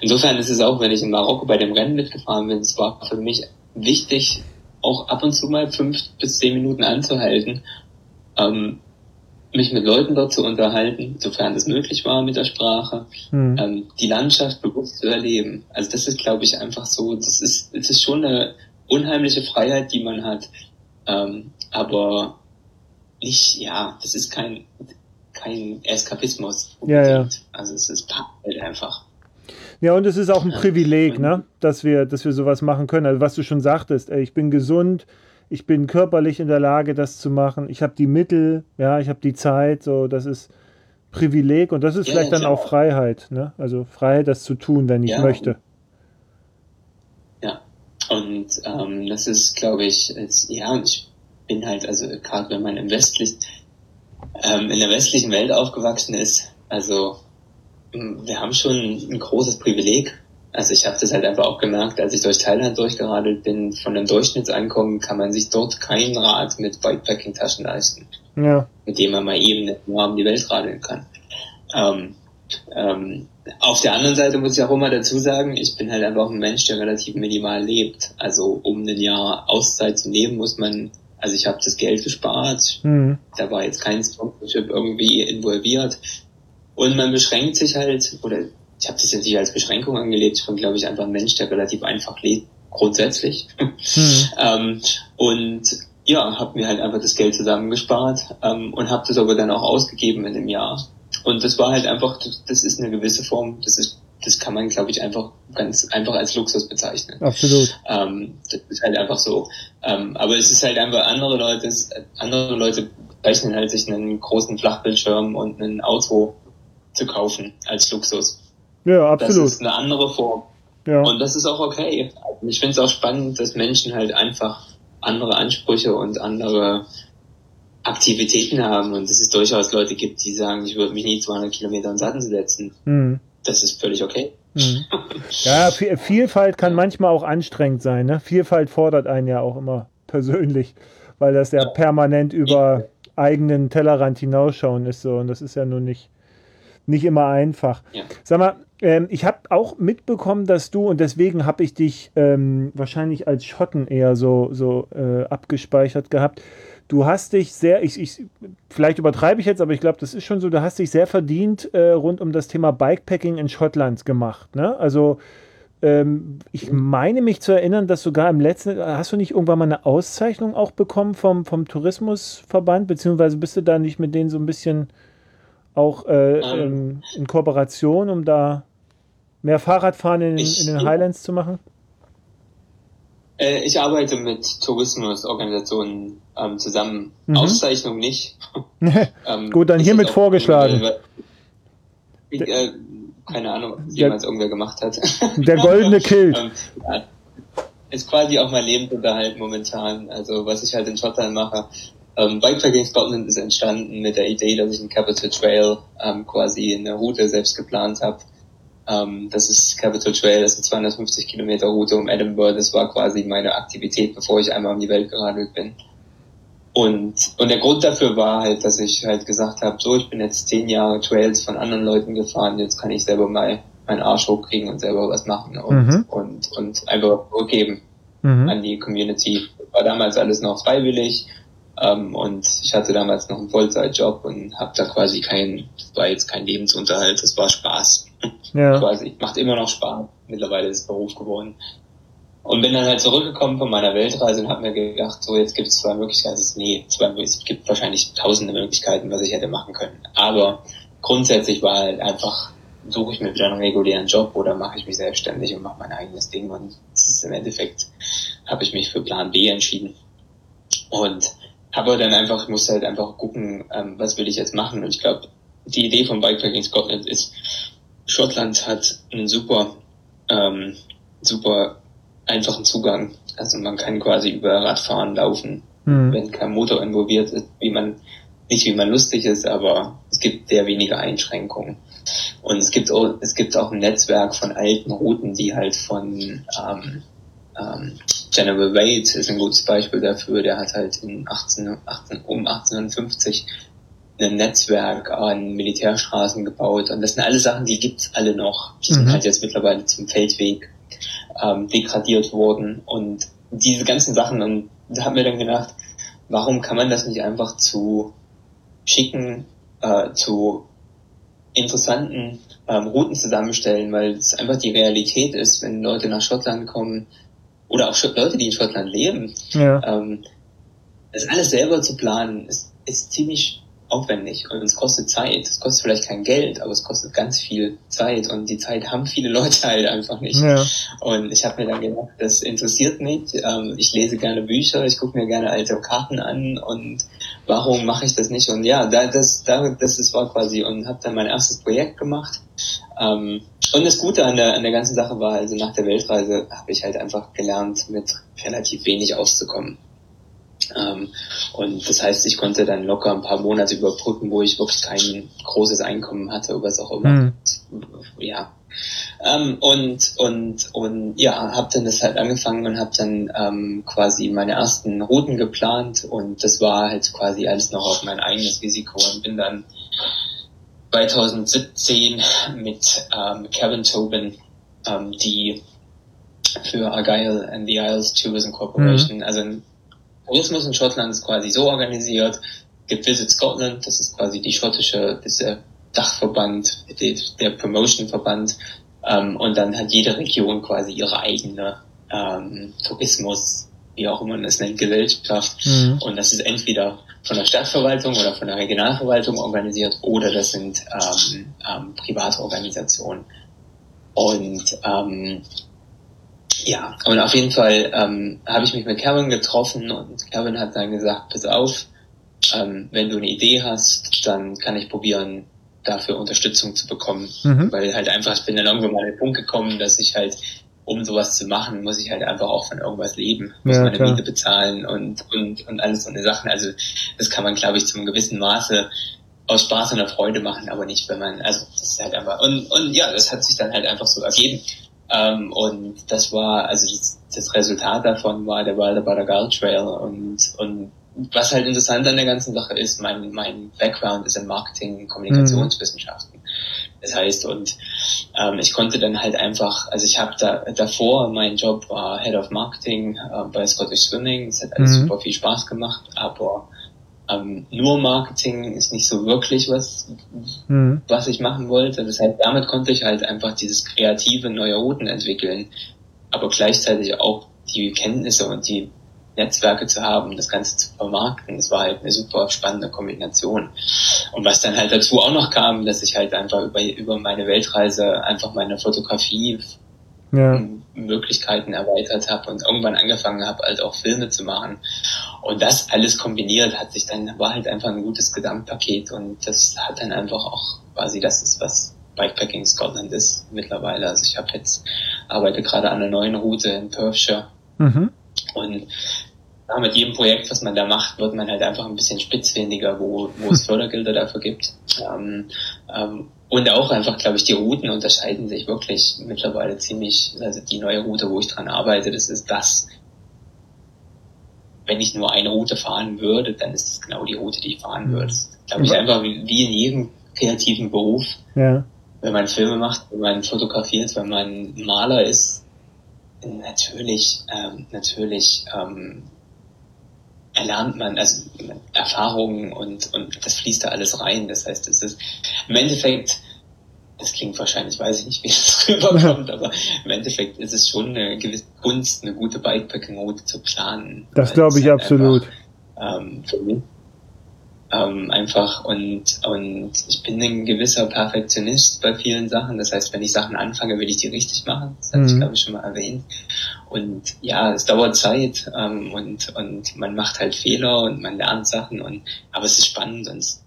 Speaker 2: Insofern ist es auch, wenn ich in Marokko bei dem Rennen mitgefahren bin, es war für mich wichtig, auch ab und zu mal fünf bis zehn Minuten anzuhalten, ähm, mich mit Leuten dort zu unterhalten, sofern es möglich war mit der Sprache, mhm. ähm, die Landschaft bewusst zu erleben. Also das ist, glaube ich, einfach so, das ist, das ist schon eine unheimliche Freiheit, die man hat. Ähm, aber nicht, ja, das ist kein, kein Eskapismus.
Speaker 1: Ja, ja.
Speaker 2: Also es ist halt einfach.
Speaker 1: Ja, und es ist auch ein Privileg, ne? dass, wir, dass wir sowas machen können. Also was du schon sagtest, ey, ich bin gesund, ich bin körperlich in der Lage, das zu machen. Ich habe die Mittel, ja, ich habe die Zeit, so das ist Privileg und das ist ja, vielleicht dann auch Freiheit, ne? Also Freiheit, das zu tun, wenn ich ja. möchte.
Speaker 2: Ja, und ähm, das ist, glaube ich, ist, ja, und ich bin halt, also gerade wenn man im westlichen, ähm, in der westlichen Welt aufgewachsen ist, also wir haben schon ein großes Privileg. Also ich habe das halt einfach auch gemerkt, als ich durch Thailand durchgeradelt bin, von einem Durchschnittseinkommen kann man sich dort kein Rad mit Bikepacking-Taschen leisten. Ja. Mit dem man mal eben nur um die Welt radeln kann. Ähm, ähm, auf der anderen Seite muss ich auch immer dazu sagen, ich bin halt einfach ein Mensch, der relativ minimal lebt. Also um ein Jahr Auszeit zu nehmen, muss man, also ich habe das Geld gespart, mhm. da war jetzt kein Sponsorship irgendwie involviert. Und man beschränkt sich halt, oder ich habe das jetzt nicht als Beschränkung angelegt, ich bin, glaube ich, einfach ein Mensch, der relativ einfach lebt, grundsätzlich. Hm. ähm, und ja, habe mir halt einfach das Geld zusammengespart ähm, und habe das aber dann auch ausgegeben in dem Jahr. Und das war halt einfach, das ist eine gewisse Form, das ist, das kann man, glaube ich, einfach ganz einfach als Luxus bezeichnen.
Speaker 1: Absolut.
Speaker 2: Ähm, das ist halt einfach so. Ähm, aber es ist halt einfach andere Leute, andere Leute zeichnen halt sich einen großen Flachbildschirm und ein Auto zu kaufen als Luxus.
Speaker 1: Ja, absolut.
Speaker 2: Das ist eine andere Form. Ja. Und das ist auch okay. Ich finde es auch spannend, dass Menschen halt einfach andere Ansprüche und andere Aktivitäten haben und dass es durchaus Leute gibt, die sagen, ich würde mich nie 200 Kilometer in Sattel setzen. Mhm. Das ist völlig okay. Mhm.
Speaker 1: Ja, Vielfalt kann manchmal auch anstrengend sein. Ne? Vielfalt fordert einen ja auch immer persönlich, weil das ja permanent über eigenen Tellerrand hinausschauen ist so und das ist ja nun nicht, nicht immer einfach. Ja. Sag mal, ähm, ich habe auch mitbekommen, dass du, und deswegen habe ich dich ähm, wahrscheinlich als Schotten eher so, so äh, abgespeichert gehabt, du hast dich sehr, ich, ich vielleicht übertreibe ich jetzt, aber ich glaube, das ist schon so, du hast dich sehr verdient äh, rund um das Thema Bikepacking in Schottland gemacht. Ne? Also ähm, ich meine mich zu erinnern, dass sogar im letzten, hast du nicht irgendwann mal eine Auszeichnung auch bekommen vom, vom Tourismusverband, beziehungsweise bist du da nicht mit denen so ein bisschen auch äh, ähm. in, in Kooperation, um da mehr Fahrradfahren in, in den Highlands zu machen?
Speaker 2: Äh, ich arbeite mit Tourismusorganisationen ähm, zusammen. Mhm. Auszeichnung nicht.
Speaker 1: ähm, Gut, dann hiermit vorgeschlagen.
Speaker 2: Ich, äh, keine Ahnung, was jemals irgendwer gemacht hat.
Speaker 1: Der goldene Kilt. ähm,
Speaker 2: ja, ist quasi auch mein Lebensunterhalt momentan. Also was ich halt in Schottland mache. Ähm, Bikepacking Scotland ist entstanden mit der Idee, dass ich einen Capital Trail ähm, quasi in der Route selbst geplant habe ähm, das ist Capital Trail, das ist eine 250 Kilometer Route um Edinburgh. Das war quasi meine Aktivität, bevor ich einmal um die Welt geradelt bin. Und, und der Grund dafür war halt, dass ich halt gesagt habe, so, ich bin jetzt zehn Jahre Trails von anderen Leuten gefahren, jetzt kann ich selber mal meinen Arsch hochkriegen und selber was machen und, mhm. und, und einfach zurückgeben mhm. an die Community. War damals alles noch freiwillig ähm, und ich hatte damals noch einen Vollzeitjob und habe da quasi kein, war jetzt kein Lebensunterhalt, das war Spaß. Ja. quasi. Macht immer noch Spaß. Mittlerweile ist es Beruf geworden. Und bin dann halt zurückgekommen von meiner Weltreise und habe mir gedacht, so jetzt gibt es zwei Möglichkeiten. Nee, zwei, es gibt wahrscheinlich tausende Möglichkeiten, was ich hätte machen können. Aber grundsätzlich war halt einfach, suche ich mir wieder einen regulären Job oder mache ich mich selbstständig und mache mein eigenes Ding. Und das ist im Endeffekt, habe ich mich für Plan B entschieden. Und habe dann einfach, musste halt einfach gucken, ähm, was will ich jetzt machen. Und ich glaube, die Idee von Bikepacking Scotland ist, Schottland hat einen super, ähm, super einfachen Zugang. Also man kann quasi über Radfahren laufen, mhm. wenn kein Motor involviert ist, wie man, nicht wie man lustig ist, aber es gibt sehr wenige Einschränkungen. Und es gibt auch, es gibt auch ein Netzwerk von alten Routen, die halt von ähm, ähm, General Wade ist ein gutes Beispiel dafür, der hat halt in 18, 18, um 1850 ein Netzwerk an Militärstraßen gebaut und das sind alle Sachen, die gibt's alle noch. Die sind mhm. halt jetzt mittlerweile zum Feldweg ähm, degradiert worden und diese ganzen Sachen und da haben wir dann gedacht, warum kann man das nicht einfach zu schicken, äh, zu interessanten ähm, Routen zusammenstellen, weil es einfach die Realität ist, wenn Leute nach Schottland kommen, oder auch Leute, die in Schottland leben, ja. ähm, das alles selber zu planen, ist, ist ziemlich aufwendig und es kostet Zeit. Es kostet vielleicht kein Geld, aber es kostet ganz viel Zeit und die Zeit haben viele Leute halt einfach nicht. Ja. Und ich habe mir dann gedacht, das interessiert mich. Ähm, ich lese gerne Bücher, ich gucke mir gerne alte Karten an und warum mache ich das nicht? Und ja, da, das, da, das ist war quasi und habe dann mein erstes Projekt gemacht. Ähm, und das Gute an der, an der ganzen Sache war, also nach der Weltreise habe ich halt einfach gelernt, mit relativ wenig auszukommen. Ähm, und das heißt, ich konnte dann locker ein paar Monate überbrücken, wo ich wirklich kein großes Einkommen hatte oder was auch immer. Mhm. Ja. Ähm, und und und ja, habe dann das halt angefangen und habe dann ähm, quasi meine ersten Routen geplant und das war halt quasi alles noch auf mein eigenes Risiko und bin dann 2017 mit ähm, Kevin Tobin, ähm, die für Argyle and the Isles Tourism Corporation, mhm. also Tourismus in Schottland ist quasi so organisiert, gibt Visit Scotland, das ist quasi die schottische, das der Dachverband, der Promotion-Verband, ähm, und dann hat jede Region quasi ihre eigene ähm, Tourismus, wie auch immer man es nennt, Gesellschaft. Mhm. Und das ist entweder von der Stadtverwaltung oder von der Regionalverwaltung organisiert oder das sind ähm, ähm, private Organisationen. Und ähm, ja, und auf jeden Fall ähm, habe ich mich mit Kevin getroffen und Kevin hat dann gesagt, pass auf, ähm, wenn du eine Idee hast, dann kann ich probieren, dafür Unterstützung zu bekommen. Mhm. Weil halt einfach, ich bin dann irgendwann mal an den Punkt gekommen, dass ich halt um sowas zu machen, muss ich halt einfach auch von irgendwas leben, muss
Speaker 1: Ja,
Speaker 2: meine
Speaker 1: klar.
Speaker 2: Miete bezahlen und, und, und alles so eine Sachen. Also das kann man, glaube ich, zum gewissen Maße aus Spaß und der Freude machen, aber nicht, wenn man, also das ist halt einfach, und, und ja, das hat sich dann halt einfach so ergeben. Ähm, und das war, also das, das Resultat davon war der Gull Trail und, und was halt interessant an der ganzen Sache ist, mein, mein Background ist in Marketing, Kommunikationswissenschaften. Das heißt, und ähm, ich konnte dann halt einfach, also ich habe da davor, mein Job war Head of Marketing äh, bei Scottish Swimming, es hat alles
Speaker 1: Mhm.
Speaker 2: super viel Spaß gemacht, aber ähm, nur Marketing ist nicht so wirklich was,
Speaker 1: Mhm.
Speaker 2: was ich machen wollte. Das heißt, damit konnte ich halt einfach dieses kreative neue Routen entwickeln, aber gleichzeitig auch die Kenntnisse und die Netzwerke zu haben, das Ganze zu vermarkten. Das war halt eine super spannende Kombination. Und was dann halt dazu auch noch kam, dass ich halt einfach über, über meine Weltreise einfach meine Fotografie
Speaker 1: Ja.
Speaker 2: Möglichkeiten erweitert habe und irgendwann angefangen habe, halt auch Filme zu machen. Und das alles kombiniert hat sich dann, war halt einfach ein gutes Gesamtpaket und das hat dann einfach auch quasi das ist, was Bikepacking Scotland ist mittlerweile. Also ich habe jetzt, arbeite gerade an einer neuen Route in Perthshire
Speaker 1: Mhm.
Speaker 2: und ja, mit jedem Projekt, was man da macht, wird man halt einfach ein bisschen spitzfindiger, wo, wo es Fördergelder dafür gibt. Ähm, ähm, und auch einfach, glaube ich, die Routen unterscheiden sich wirklich mittlerweile ziemlich. Also die neue Route, wo ich dran arbeite, das ist das. Wenn ich nur eine Route fahren würde, dann ist das genau die Route, die ich fahren würde. Glaube ich einfach wie, wie in jedem kreativen Beruf
Speaker 1: Ja.
Speaker 2: wenn man Filme macht, wenn man fotografiert, wenn man Maler ist, natürlich, ähm, natürlich ähm, erlernt man also Erfahrungen und und das fließt da alles rein. Das heißt, es ist im Endeffekt, das klingt wahrscheinlich, weiß ich nicht, wie es rüberkommt, aber im Endeffekt ist es schon eine gewisse Kunst, eine gute Bikepacking-Route zu planen.
Speaker 1: Das glaube ich
Speaker 2: halt
Speaker 1: absolut.
Speaker 2: Einfach, ähm, für mich ähm, einfach und und ich bin ein gewisser Perfektionist bei vielen Sachen. Das heißt, wenn ich Sachen anfange, will ich die richtig machen. Das hatte ich
Speaker 1: Mhm.
Speaker 2: glaube ich schon mal erwähnt. Und ja, es dauert Zeit ähm, und und man macht halt Fehler und man lernt Sachen und aber es ist spannend und es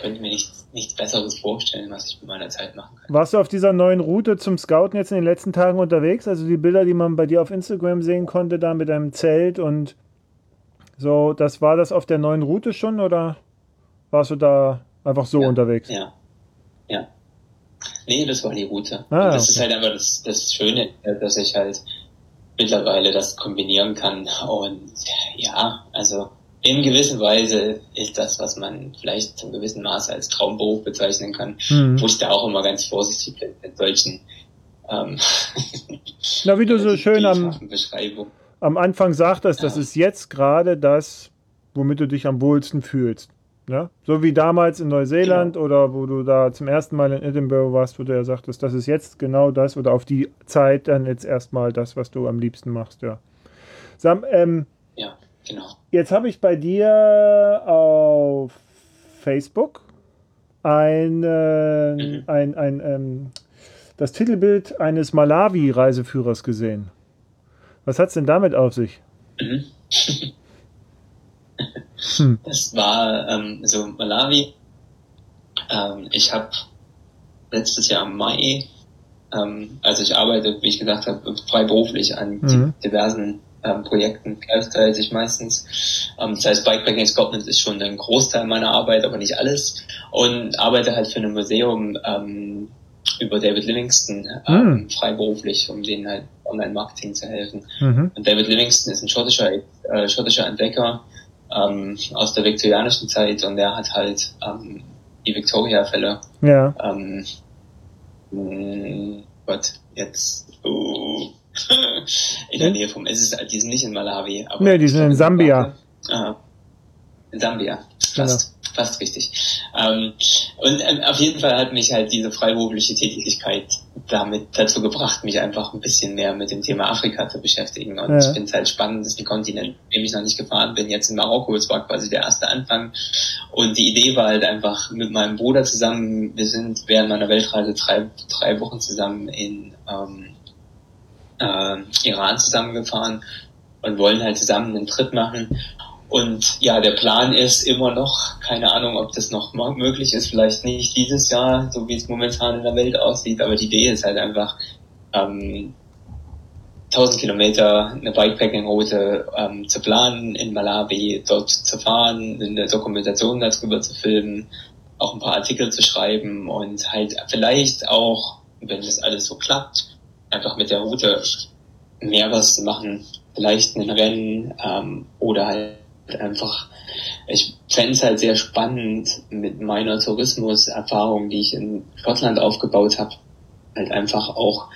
Speaker 2: könnte mir nichts nichts Besseres vorstellen, was ich mit meiner Zeit machen kann.
Speaker 1: Warst du auf dieser neuen Route zum Scouten jetzt in den letzten Tagen unterwegs? Also die Bilder, die man bei dir auf Instagram sehen konnte, da mit deinem Zelt und so, das war das auf der neuen Route schon oder warst du da einfach so
Speaker 2: Ja.
Speaker 1: unterwegs?
Speaker 2: Ja. Ja. Nee, das war die Route.
Speaker 1: Ah,
Speaker 2: das
Speaker 1: okay.
Speaker 2: ist halt einfach das, das Schöne, dass ich halt mittlerweile das kombinieren kann. Und ja, also in gewisser Weise ist das, was man vielleicht zum gewissen Maße als Traumberuf bezeichnen kann,
Speaker 1: Mhm.
Speaker 2: wo ich da auch immer ganz vorsichtig bin mit solchen ähm,
Speaker 1: Na, wie du so schön am, am Anfang sagtest, das
Speaker 2: Ja.
Speaker 1: ist jetzt gerade das, womit du dich am wohlsten fühlst. Ja? So wie damals in Neuseeland oder wo du da zum ersten Mal in Edinburgh warst, wo du ja sagtest, das ist jetzt genau das oder auf die Zeit dann jetzt erstmal das, was du am liebsten machst. Ja. Sam, ähm,
Speaker 2: Ja, genau.
Speaker 1: Jetzt habe ich bei dir auf Facebook ein, äh,
Speaker 2: Mhm.
Speaker 1: ein, ein ähm, das Titelbild eines Malawi-Reiseführers gesehen. Was hat es denn damit auf sich?
Speaker 2: Mhm.
Speaker 1: Hm.
Speaker 2: Das war ähm, so Malawi. Ähm, ich habe letztes Jahr im Mai, ähm, also ich arbeite, wie ich gesagt habe, freiberuflich an
Speaker 1: Mhm.
Speaker 2: diversen ähm, Projekten, gleichzeitig meistens. Ähm, das heißt, Bikepacking Scotland ist schon ein Großteil meiner Arbeit, aber nicht alles. Und arbeite halt für ein Museum ähm, über David Livingston ähm,
Speaker 1: Mhm.
Speaker 2: freiberuflich, um denen halt Online-Marketing zu helfen.
Speaker 1: Mhm.
Speaker 2: Und David Livingston ist ein schottischer, äh, schottischer Entdecker ähm, aus der viktorianischen Zeit und der hat halt ähm, die Victoria-Fälle
Speaker 1: Ja.
Speaker 2: ähm, Gott, jetzt oh, in der? Nähe vom, es ist, die sind nicht in Malawi, aber
Speaker 1: Nee, die sind in Sambia.
Speaker 2: Ah, in Sambia, fast, fast richtig. Ähm, und ähm, auf jeden Fall hat mich halt diese freiberufliche Tätigkeit damit dazu gebracht, mich einfach ein bisschen mehr mit dem Thema Afrika zu beschäftigen. Und
Speaker 1: Ja.
Speaker 2: ich finde es halt spannend, das ist ein Kontinent, in dem ich noch nicht gefahren bin, jetzt in Marokko, es war quasi der erste Anfang. Und die Idee war halt einfach mit meinem Bruder zusammen, wir sind während meiner Weltreise drei, drei Wochen zusammen in ähm, äh, Iran zusammengefahren und wollen halt zusammen einen Trip machen. Und ja, der Plan ist immer noch, keine Ahnung, ob das noch möglich ist, vielleicht nicht dieses Jahr, so wie es momentan in der Welt aussieht, aber die Idee ist halt einfach, ähm, 1000 Kilometer eine Bikepacking-Route ähm, zu planen in Malawi, dort zu fahren, eine Dokumentation darüber zu filmen, auch ein paar Artikel zu schreiben und halt vielleicht auch, wenn das alles so klappt, einfach mit der Route mehr was zu machen, vielleicht ein Rennen ähm, oder halt einfach, ich fände es halt sehr spannend mit meiner Tourismuserfahrung, die ich in Schottland aufgebaut habe, halt einfach auch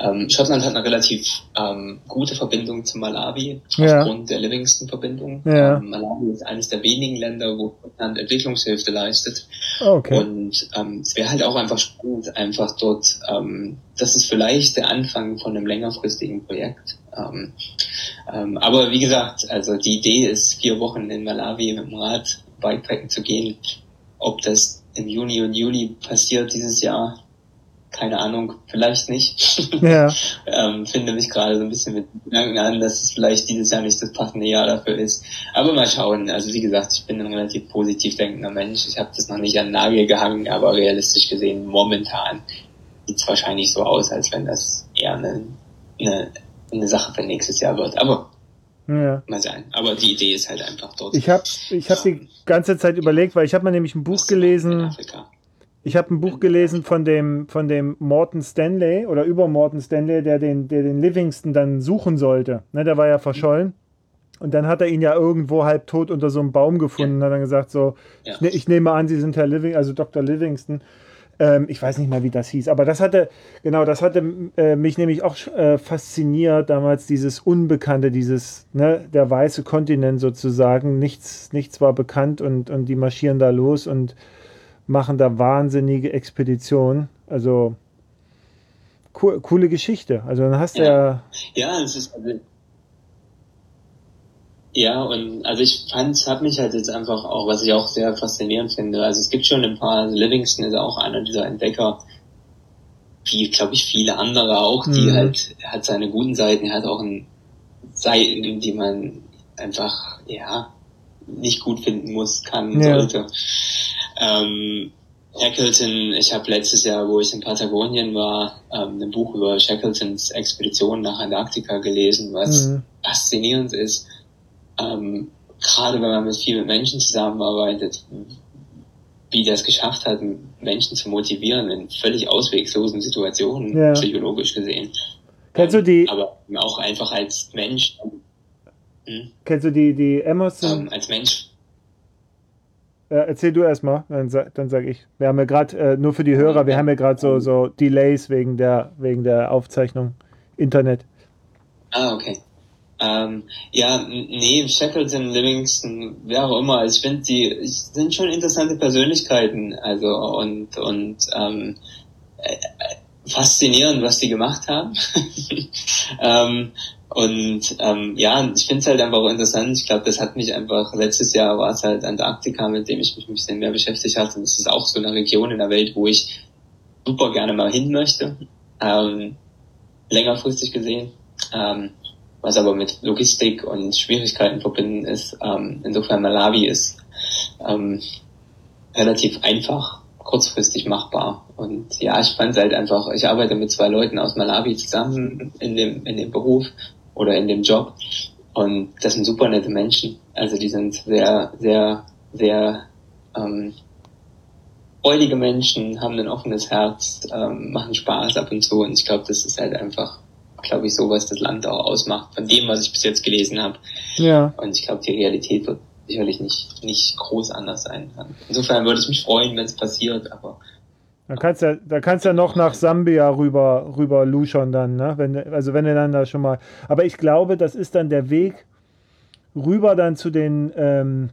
Speaker 2: ähm, Schottland hat eine relativ ähm, gute Verbindung zu Malawi ja. aufgrund der Livingston-Verbindung. Ja. Ähm, Malawi ist eines der wenigen Länder, wo Schottland Entwicklungshilfe leistet. Okay. Und ähm, es wäre halt auch einfach spannend, einfach dort, ähm, das ist vielleicht der Anfang von einem längerfristigen Projekt. Ähm, ähm, aber wie gesagt, also die Idee ist, vier Wochen in Malawi mit dem Rad Bikepacken zu gehen. Ob das im Juni und Juli passiert dieses Jahr, keine Ahnung, vielleicht nicht. Ja. ähm, finde mich gerade so ein bisschen mit Gedanken an, dass es vielleicht dieses Jahr nicht das passende Jahr dafür ist. Aber mal schauen. Also wie gesagt, ich bin ein relativ positiv denkender Mensch. Ich habe das noch nicht an den Nagel gehangen, aber realistisch gesehen momentan sieht es wahrscheinlich so aus, als wenn das eher eine, eine, eine Sache für nächstes Jahr wird. Aber ja. mal sein. Aber die Idee ist halt einfach dort.
Speaker 1: Ich habe ich hab die ganze Zeit überlegt, weil ich habe mal nämlich ein Buch gelesen. In Afrika ich habe ein Buch gelesen von dem, von dem Morton Stanley oder über Morton Stanley, der den, der den Livingston dann suchen sollte. Ne, der war ja verschollen. Und dann hat er ihn ja irgendwo halb tot unter so einem Baum gefunden und hat dann gesagt: So, ja. ich, ne, ich, nehme an, Sie sind Herr Living, also Dr. Livingston. Ähm, ich weiß nicht mal, wie das hieß, aber das hatte, genau, das hatte äh, mich nämlich auch äh, fasziniert, damals dieses Unbekannte, dieses, ne, der weiße Kontinent sozusagen. Nichts, nichts war bekannt und, und die marschieren da los und machen da wahnsinnige Expeditionen. Also co coole Geschichte. Also dann hast du ja.
Speaker 2: Ja, es ist also, ja, und also ich fand, habe mich halt jetzt einfach auch, was ich auch sehr faszinierend finde. Also es gibt schon ein paar, also Livingston ist auch einer dieser Entdecker, wie glaube ich viele andere auch, die mhm. halt hat seine guten Seiten, hat auch ein Seiten, die man einfach ja nicht gut finden muss, kann, ja. sollte. Ähm, Shackleton, ich habe letztes Jahr, wo ich in Patagonien war, ähm, ein Buch über Shackletons Expedition nach Antarktika gelesen, was mhm. faszinierend ist. Ähm, gerade wenn man mit viel mit Menschen zusammenarbeitet, wie das geschafft hat, Menschen zu motivieren in völlig ausweglosen Situationen, ja. psychologisch gesehen.
Speaker 1: Kennst du die?
Speaker 2: Aber auch einfach als Mensch.
Speaker 1: Hm? Kennst du die, die Emerson?
Speaker 2: Ähm, als Mensch
Speaker 1: erzähl du erstmal, dann, dann sage ich. Wir haben ja gerade, äh, nur für die Hörer, wir haben ja gerade so, so Delays wegen der, wegen der Aufzeichnung. Internet.
Speaker 2: Ah, okay. Ähm, ja, nee, Shackleton, Livingston, wer auch immer. Ich finde, die sind schon interessante Persönlichkeiten. Also und und ähm, äh, faszinierend, was die gemacht haben. ähm, und ähm, ja, ich finde es halt einfach interessant. Ich glaube, das hat mich einfach, letztes Jahr war es halt Antarktika, mit dem ich mich ein bisschen mehr beschäftigt hatte. Und das ist auch so eine Region in der Welt, wo ich super gerne mal hin möchte. Ähm, längerfristig gesehen. Ähm, was aber mit Logistik und Schwierigkeiten verbunden ist. Ähm, insofern Malawi ist ähm, relativ einfach, kurzfristig machbar. Und ja, ich fand halt einfach, ich arbeite mit zwei Leuten aus Malawi zusammen in dem, in dem Beruf oder in dem Job. Und das sind super nette Menschen. Also die sind sehr, sehr, sehr ähm, freudige Menschen, haben ein offenes Herz, ähm, machen Spaß ab und zu. Und ich glaube, das ist halt einfach, glaube ich, so, was das Land auch ausmacht, von dem, was ich bis jetzt gelesen habe. Ja. Und ich glaube, die Realität wird sicherlich nicht, nicht groß anders sein. Insofern würde ich mich freuen, wenn es passiert, aber
Speaker 1: da kannst ja, da kannst ja noch nach Sambia rüber, rüber luschern dann, ne? Wenn, also wenn du dann da schon mal. Aber ich glaube, das ist dann der Weg rüber dann zu den ähm,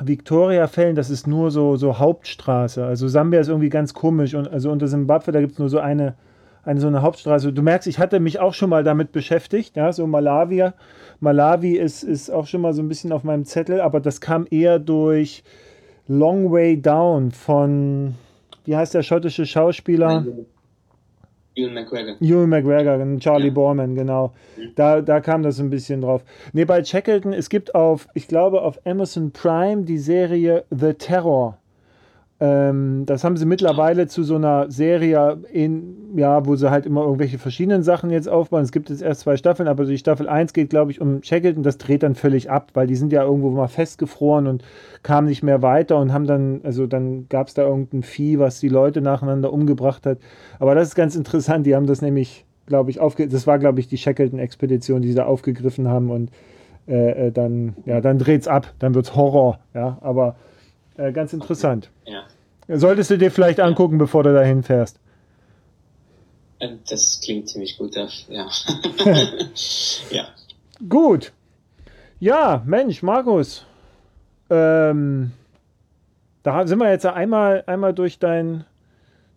Speaker 1: Victoria-Fällen, das ist nur so, so Hauptstraße. Also Sambia ist irgendwie ganz komisch und also unter Simbabwe, da gibt es nur so eine, eine so eine Hauptstraße. Du merkst, ich hatte mich auch schon mal damit beschäftigt, ja, so Malawi. Malawi ist, ist auch schon mal so ein bisschen auf meinem Zettel, aber das kam eher durch Long Way Down von wie heißt der schottische Schauspieler?
Speaker 2: Ewan McGregor.
Speaker 1: Ewan McGregor, Charlie ja. Borman, genau. Mhm. Da, da kam das ein bisschen drauf. Ne, bei Shackleton, es gibt auf, ich glaube, auf Amazon Prime die Serie The Terror. Ähm, das haben sie mittlerweile zu so einer Serie, in, ja, wo sie halt immer irgendwelche verschiedenen Sachen jetzt aufbauen. Es gibt jetzt erst zwei Staffeln, aber die Staffel 1 geht, glaube ich, um Shackleton. Das dreht dann völlig ab, weil die sind ja irgendwo mal festgefroren und kamen nicht mehr weiter und haben dann, also dann gab es da irgendein Vieh, was die Leute nacheinander umgebracht hat. Aber das ist ganz interessant. Die haben das nämlich, glaube ich, aufge das war, glaube ich, die Shackleton-Expedition, die sie da aufgegriffen haben und äh, äh dann, ja, dann dreht's ab, dann wird's Horror, ja, aber äh, ganz interessant. Ja. Solltest du dir vielleicht angucken, bevor du dahin fährst.
Speaker 2: Äh, das klingt ziemlich gut, ja.
Speaker 1: ja. Gut. Ja, Mensch, Markus. Ähm, da sind wir jetzt einmal, einmal durch dein,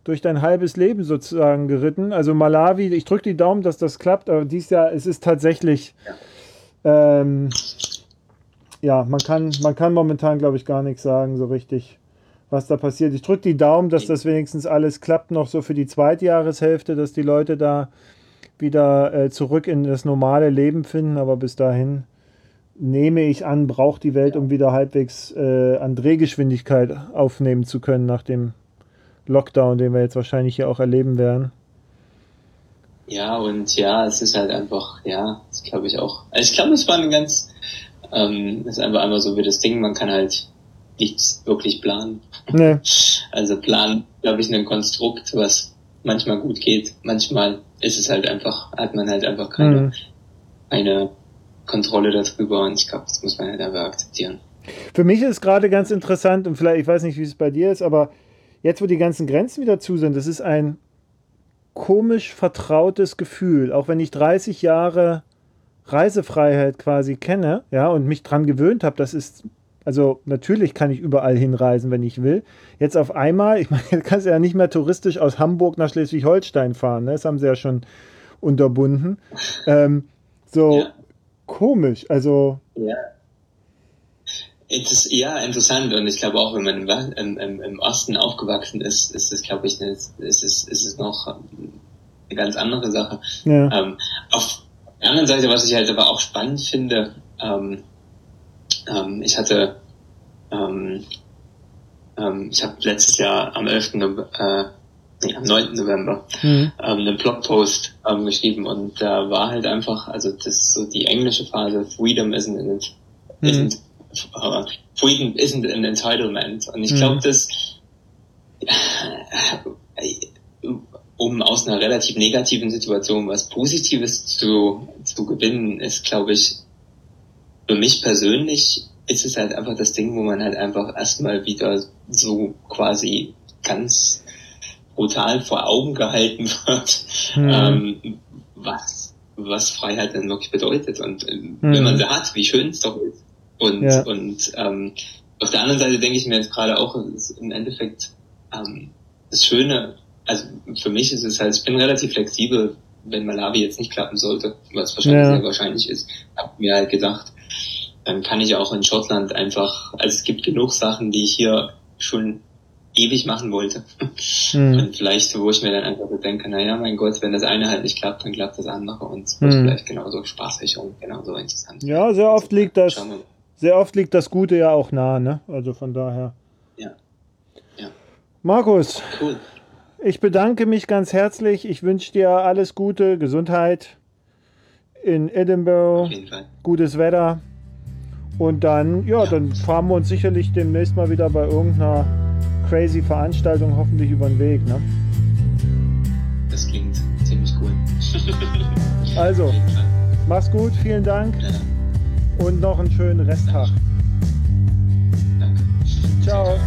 Speaker 1: durch dein halbes Leben sozusagen geritten. Also Malawi, ich drücke die Daumen, dass das klappt, aber dies Jahr, es ist tatsächlich, ja, ähm, ja man, kann, man kann momentan, glaube ich, gar nichts sagen, so richtig was da passiert. Ich drücke die Daumen, dass das wenigstens alles klappt, noch so für die zweite Jahreshälfte, dass die Leute da wieder äh, zurück in das normale Leben finden. Aber bis dahin nehme ich an, braucht die Welt, um wieder halbwegs äh, an Drehgeschwindigkeit aufnehmen zu können nach dem Lockdown, den wir jetzt wahrscheinlich hier auch erleben werden.
Speaker 2: Ja, und ja, es ist halt einfach, ja, das glaube ich auch. Also ich glaube, es war ein ganz, ähm, ist einfach einmal so wie das Ding, man kann halt nichts wirklich planen. Nee. Also Plan, glaube ich, ein Konstrukt, was manchmal gut geht. Manchmal ist es halt einfach, hat man halt einfach keine, mhm. eine Kontrolle darüber und ich glaube, das muss man halt einfach akzeptieren.
Speaker 1: Für mich ist es gerade ganz interessant und vielleicht, ich weiß nicht, wie es bei dir ist, aber jetzt, wo die ganzen Grenzen wieder zu sind, das ist ein komisch vertrautes Gefühl. Auch wenn ich 30 Jahre Reisefreiheit quasi kenne, ja, und mich dran gewöhnt habe, das ist also natürlich kann ich überall hinreisen, wenn ich will. Jetzt auf einmal, ich meine, du kannst ja nicht mehr touristisch aus Hamburg nach Schleswig-Holstein fahren. Ne? Das haben sie ja schon unterbunden. Ähm, so ja. komisch, also.
Speaker 2: Ja. Inter ja, interessant. Und ich glaube auch, wenn man im, im, im Osten aufgewachsen ist, ist es, glaube ich, eine, ist es, ist es noch eine ganz andere Sache. Ja. Ähm, auf der anderen Seite, was ich halt aber auch spannend finde, ähm, ähm, ich hatte, ähm, ähm, ich habe letztes Jahr am 11. äh, nee, am 9. November mhm. ähm, einen Blogpost ähm, geschrieben und da war halt einfach, also das ist so die englische Phase, Freedom isn't an, mhm. isn't, uh, Freedom isn't an entitlement. Und ich glaube, mhm. das um aus einer relativ negativen Situation was Positives zu, zu gewinnen, ist, glaube ich, für mich persönlich ist es halt einfach das Ding, wo man halt einfach erstmal wieder so quasi ganz brutal vor Augen gehalten wird, mhm. ähm, was, was Freiheit denn wirklich bedeutet und mhm. wenn man sie hat, wie schön es doch ist. Und, ja. und ähm, auf der anderen Seite denke ich mir jetzt gerade auch, im Endeffekt ähm, das Schöne, also für mich ist es halt, ich bin relativ flexibel, wenn Malawi jetzt nicht klappen sollte, was wahrscheinlich ja. sehr wahrscheinlich ist, habe mir halt gedacht, dann kann ich auch in Schottland einfach, also es gibt genug Sachen, die ich hier schon ewig machen wollte. Mhm. Und vielleicht, wo ich mir dann einfach so denke, naja, mein Gott, wenn das eine halt nicht klappt, dann klappt das andere und es wird mhm. vielleicht genauso spaßig und genauso interessant.
Speaker 1: Ja, sehr oft liegt das, sehr oft liegt das Gute ja auch nah, ne? Also von daher.
Speaker 2: Ja. ja.
Speaker 1: Markus. Cool. Ich bedanke mich ganz herzlich. Ich wünsche dir alles Gute, Gesundheit in Edinburgh, gutes Wetter. Und dann, ja, dann fahren wir uns sicherlich demnächst mal wieder bei irgendeiner crazy Veranstaltung hoffentlich über den Weg, ne?
Speaker 2: Das klingt ziemlich cool.
Speaker 1: also, mach's gut, vielen Dank ja. und noch einen schönen Resttag.
Speaker 2: Danke.
Speaker 1: Ciao.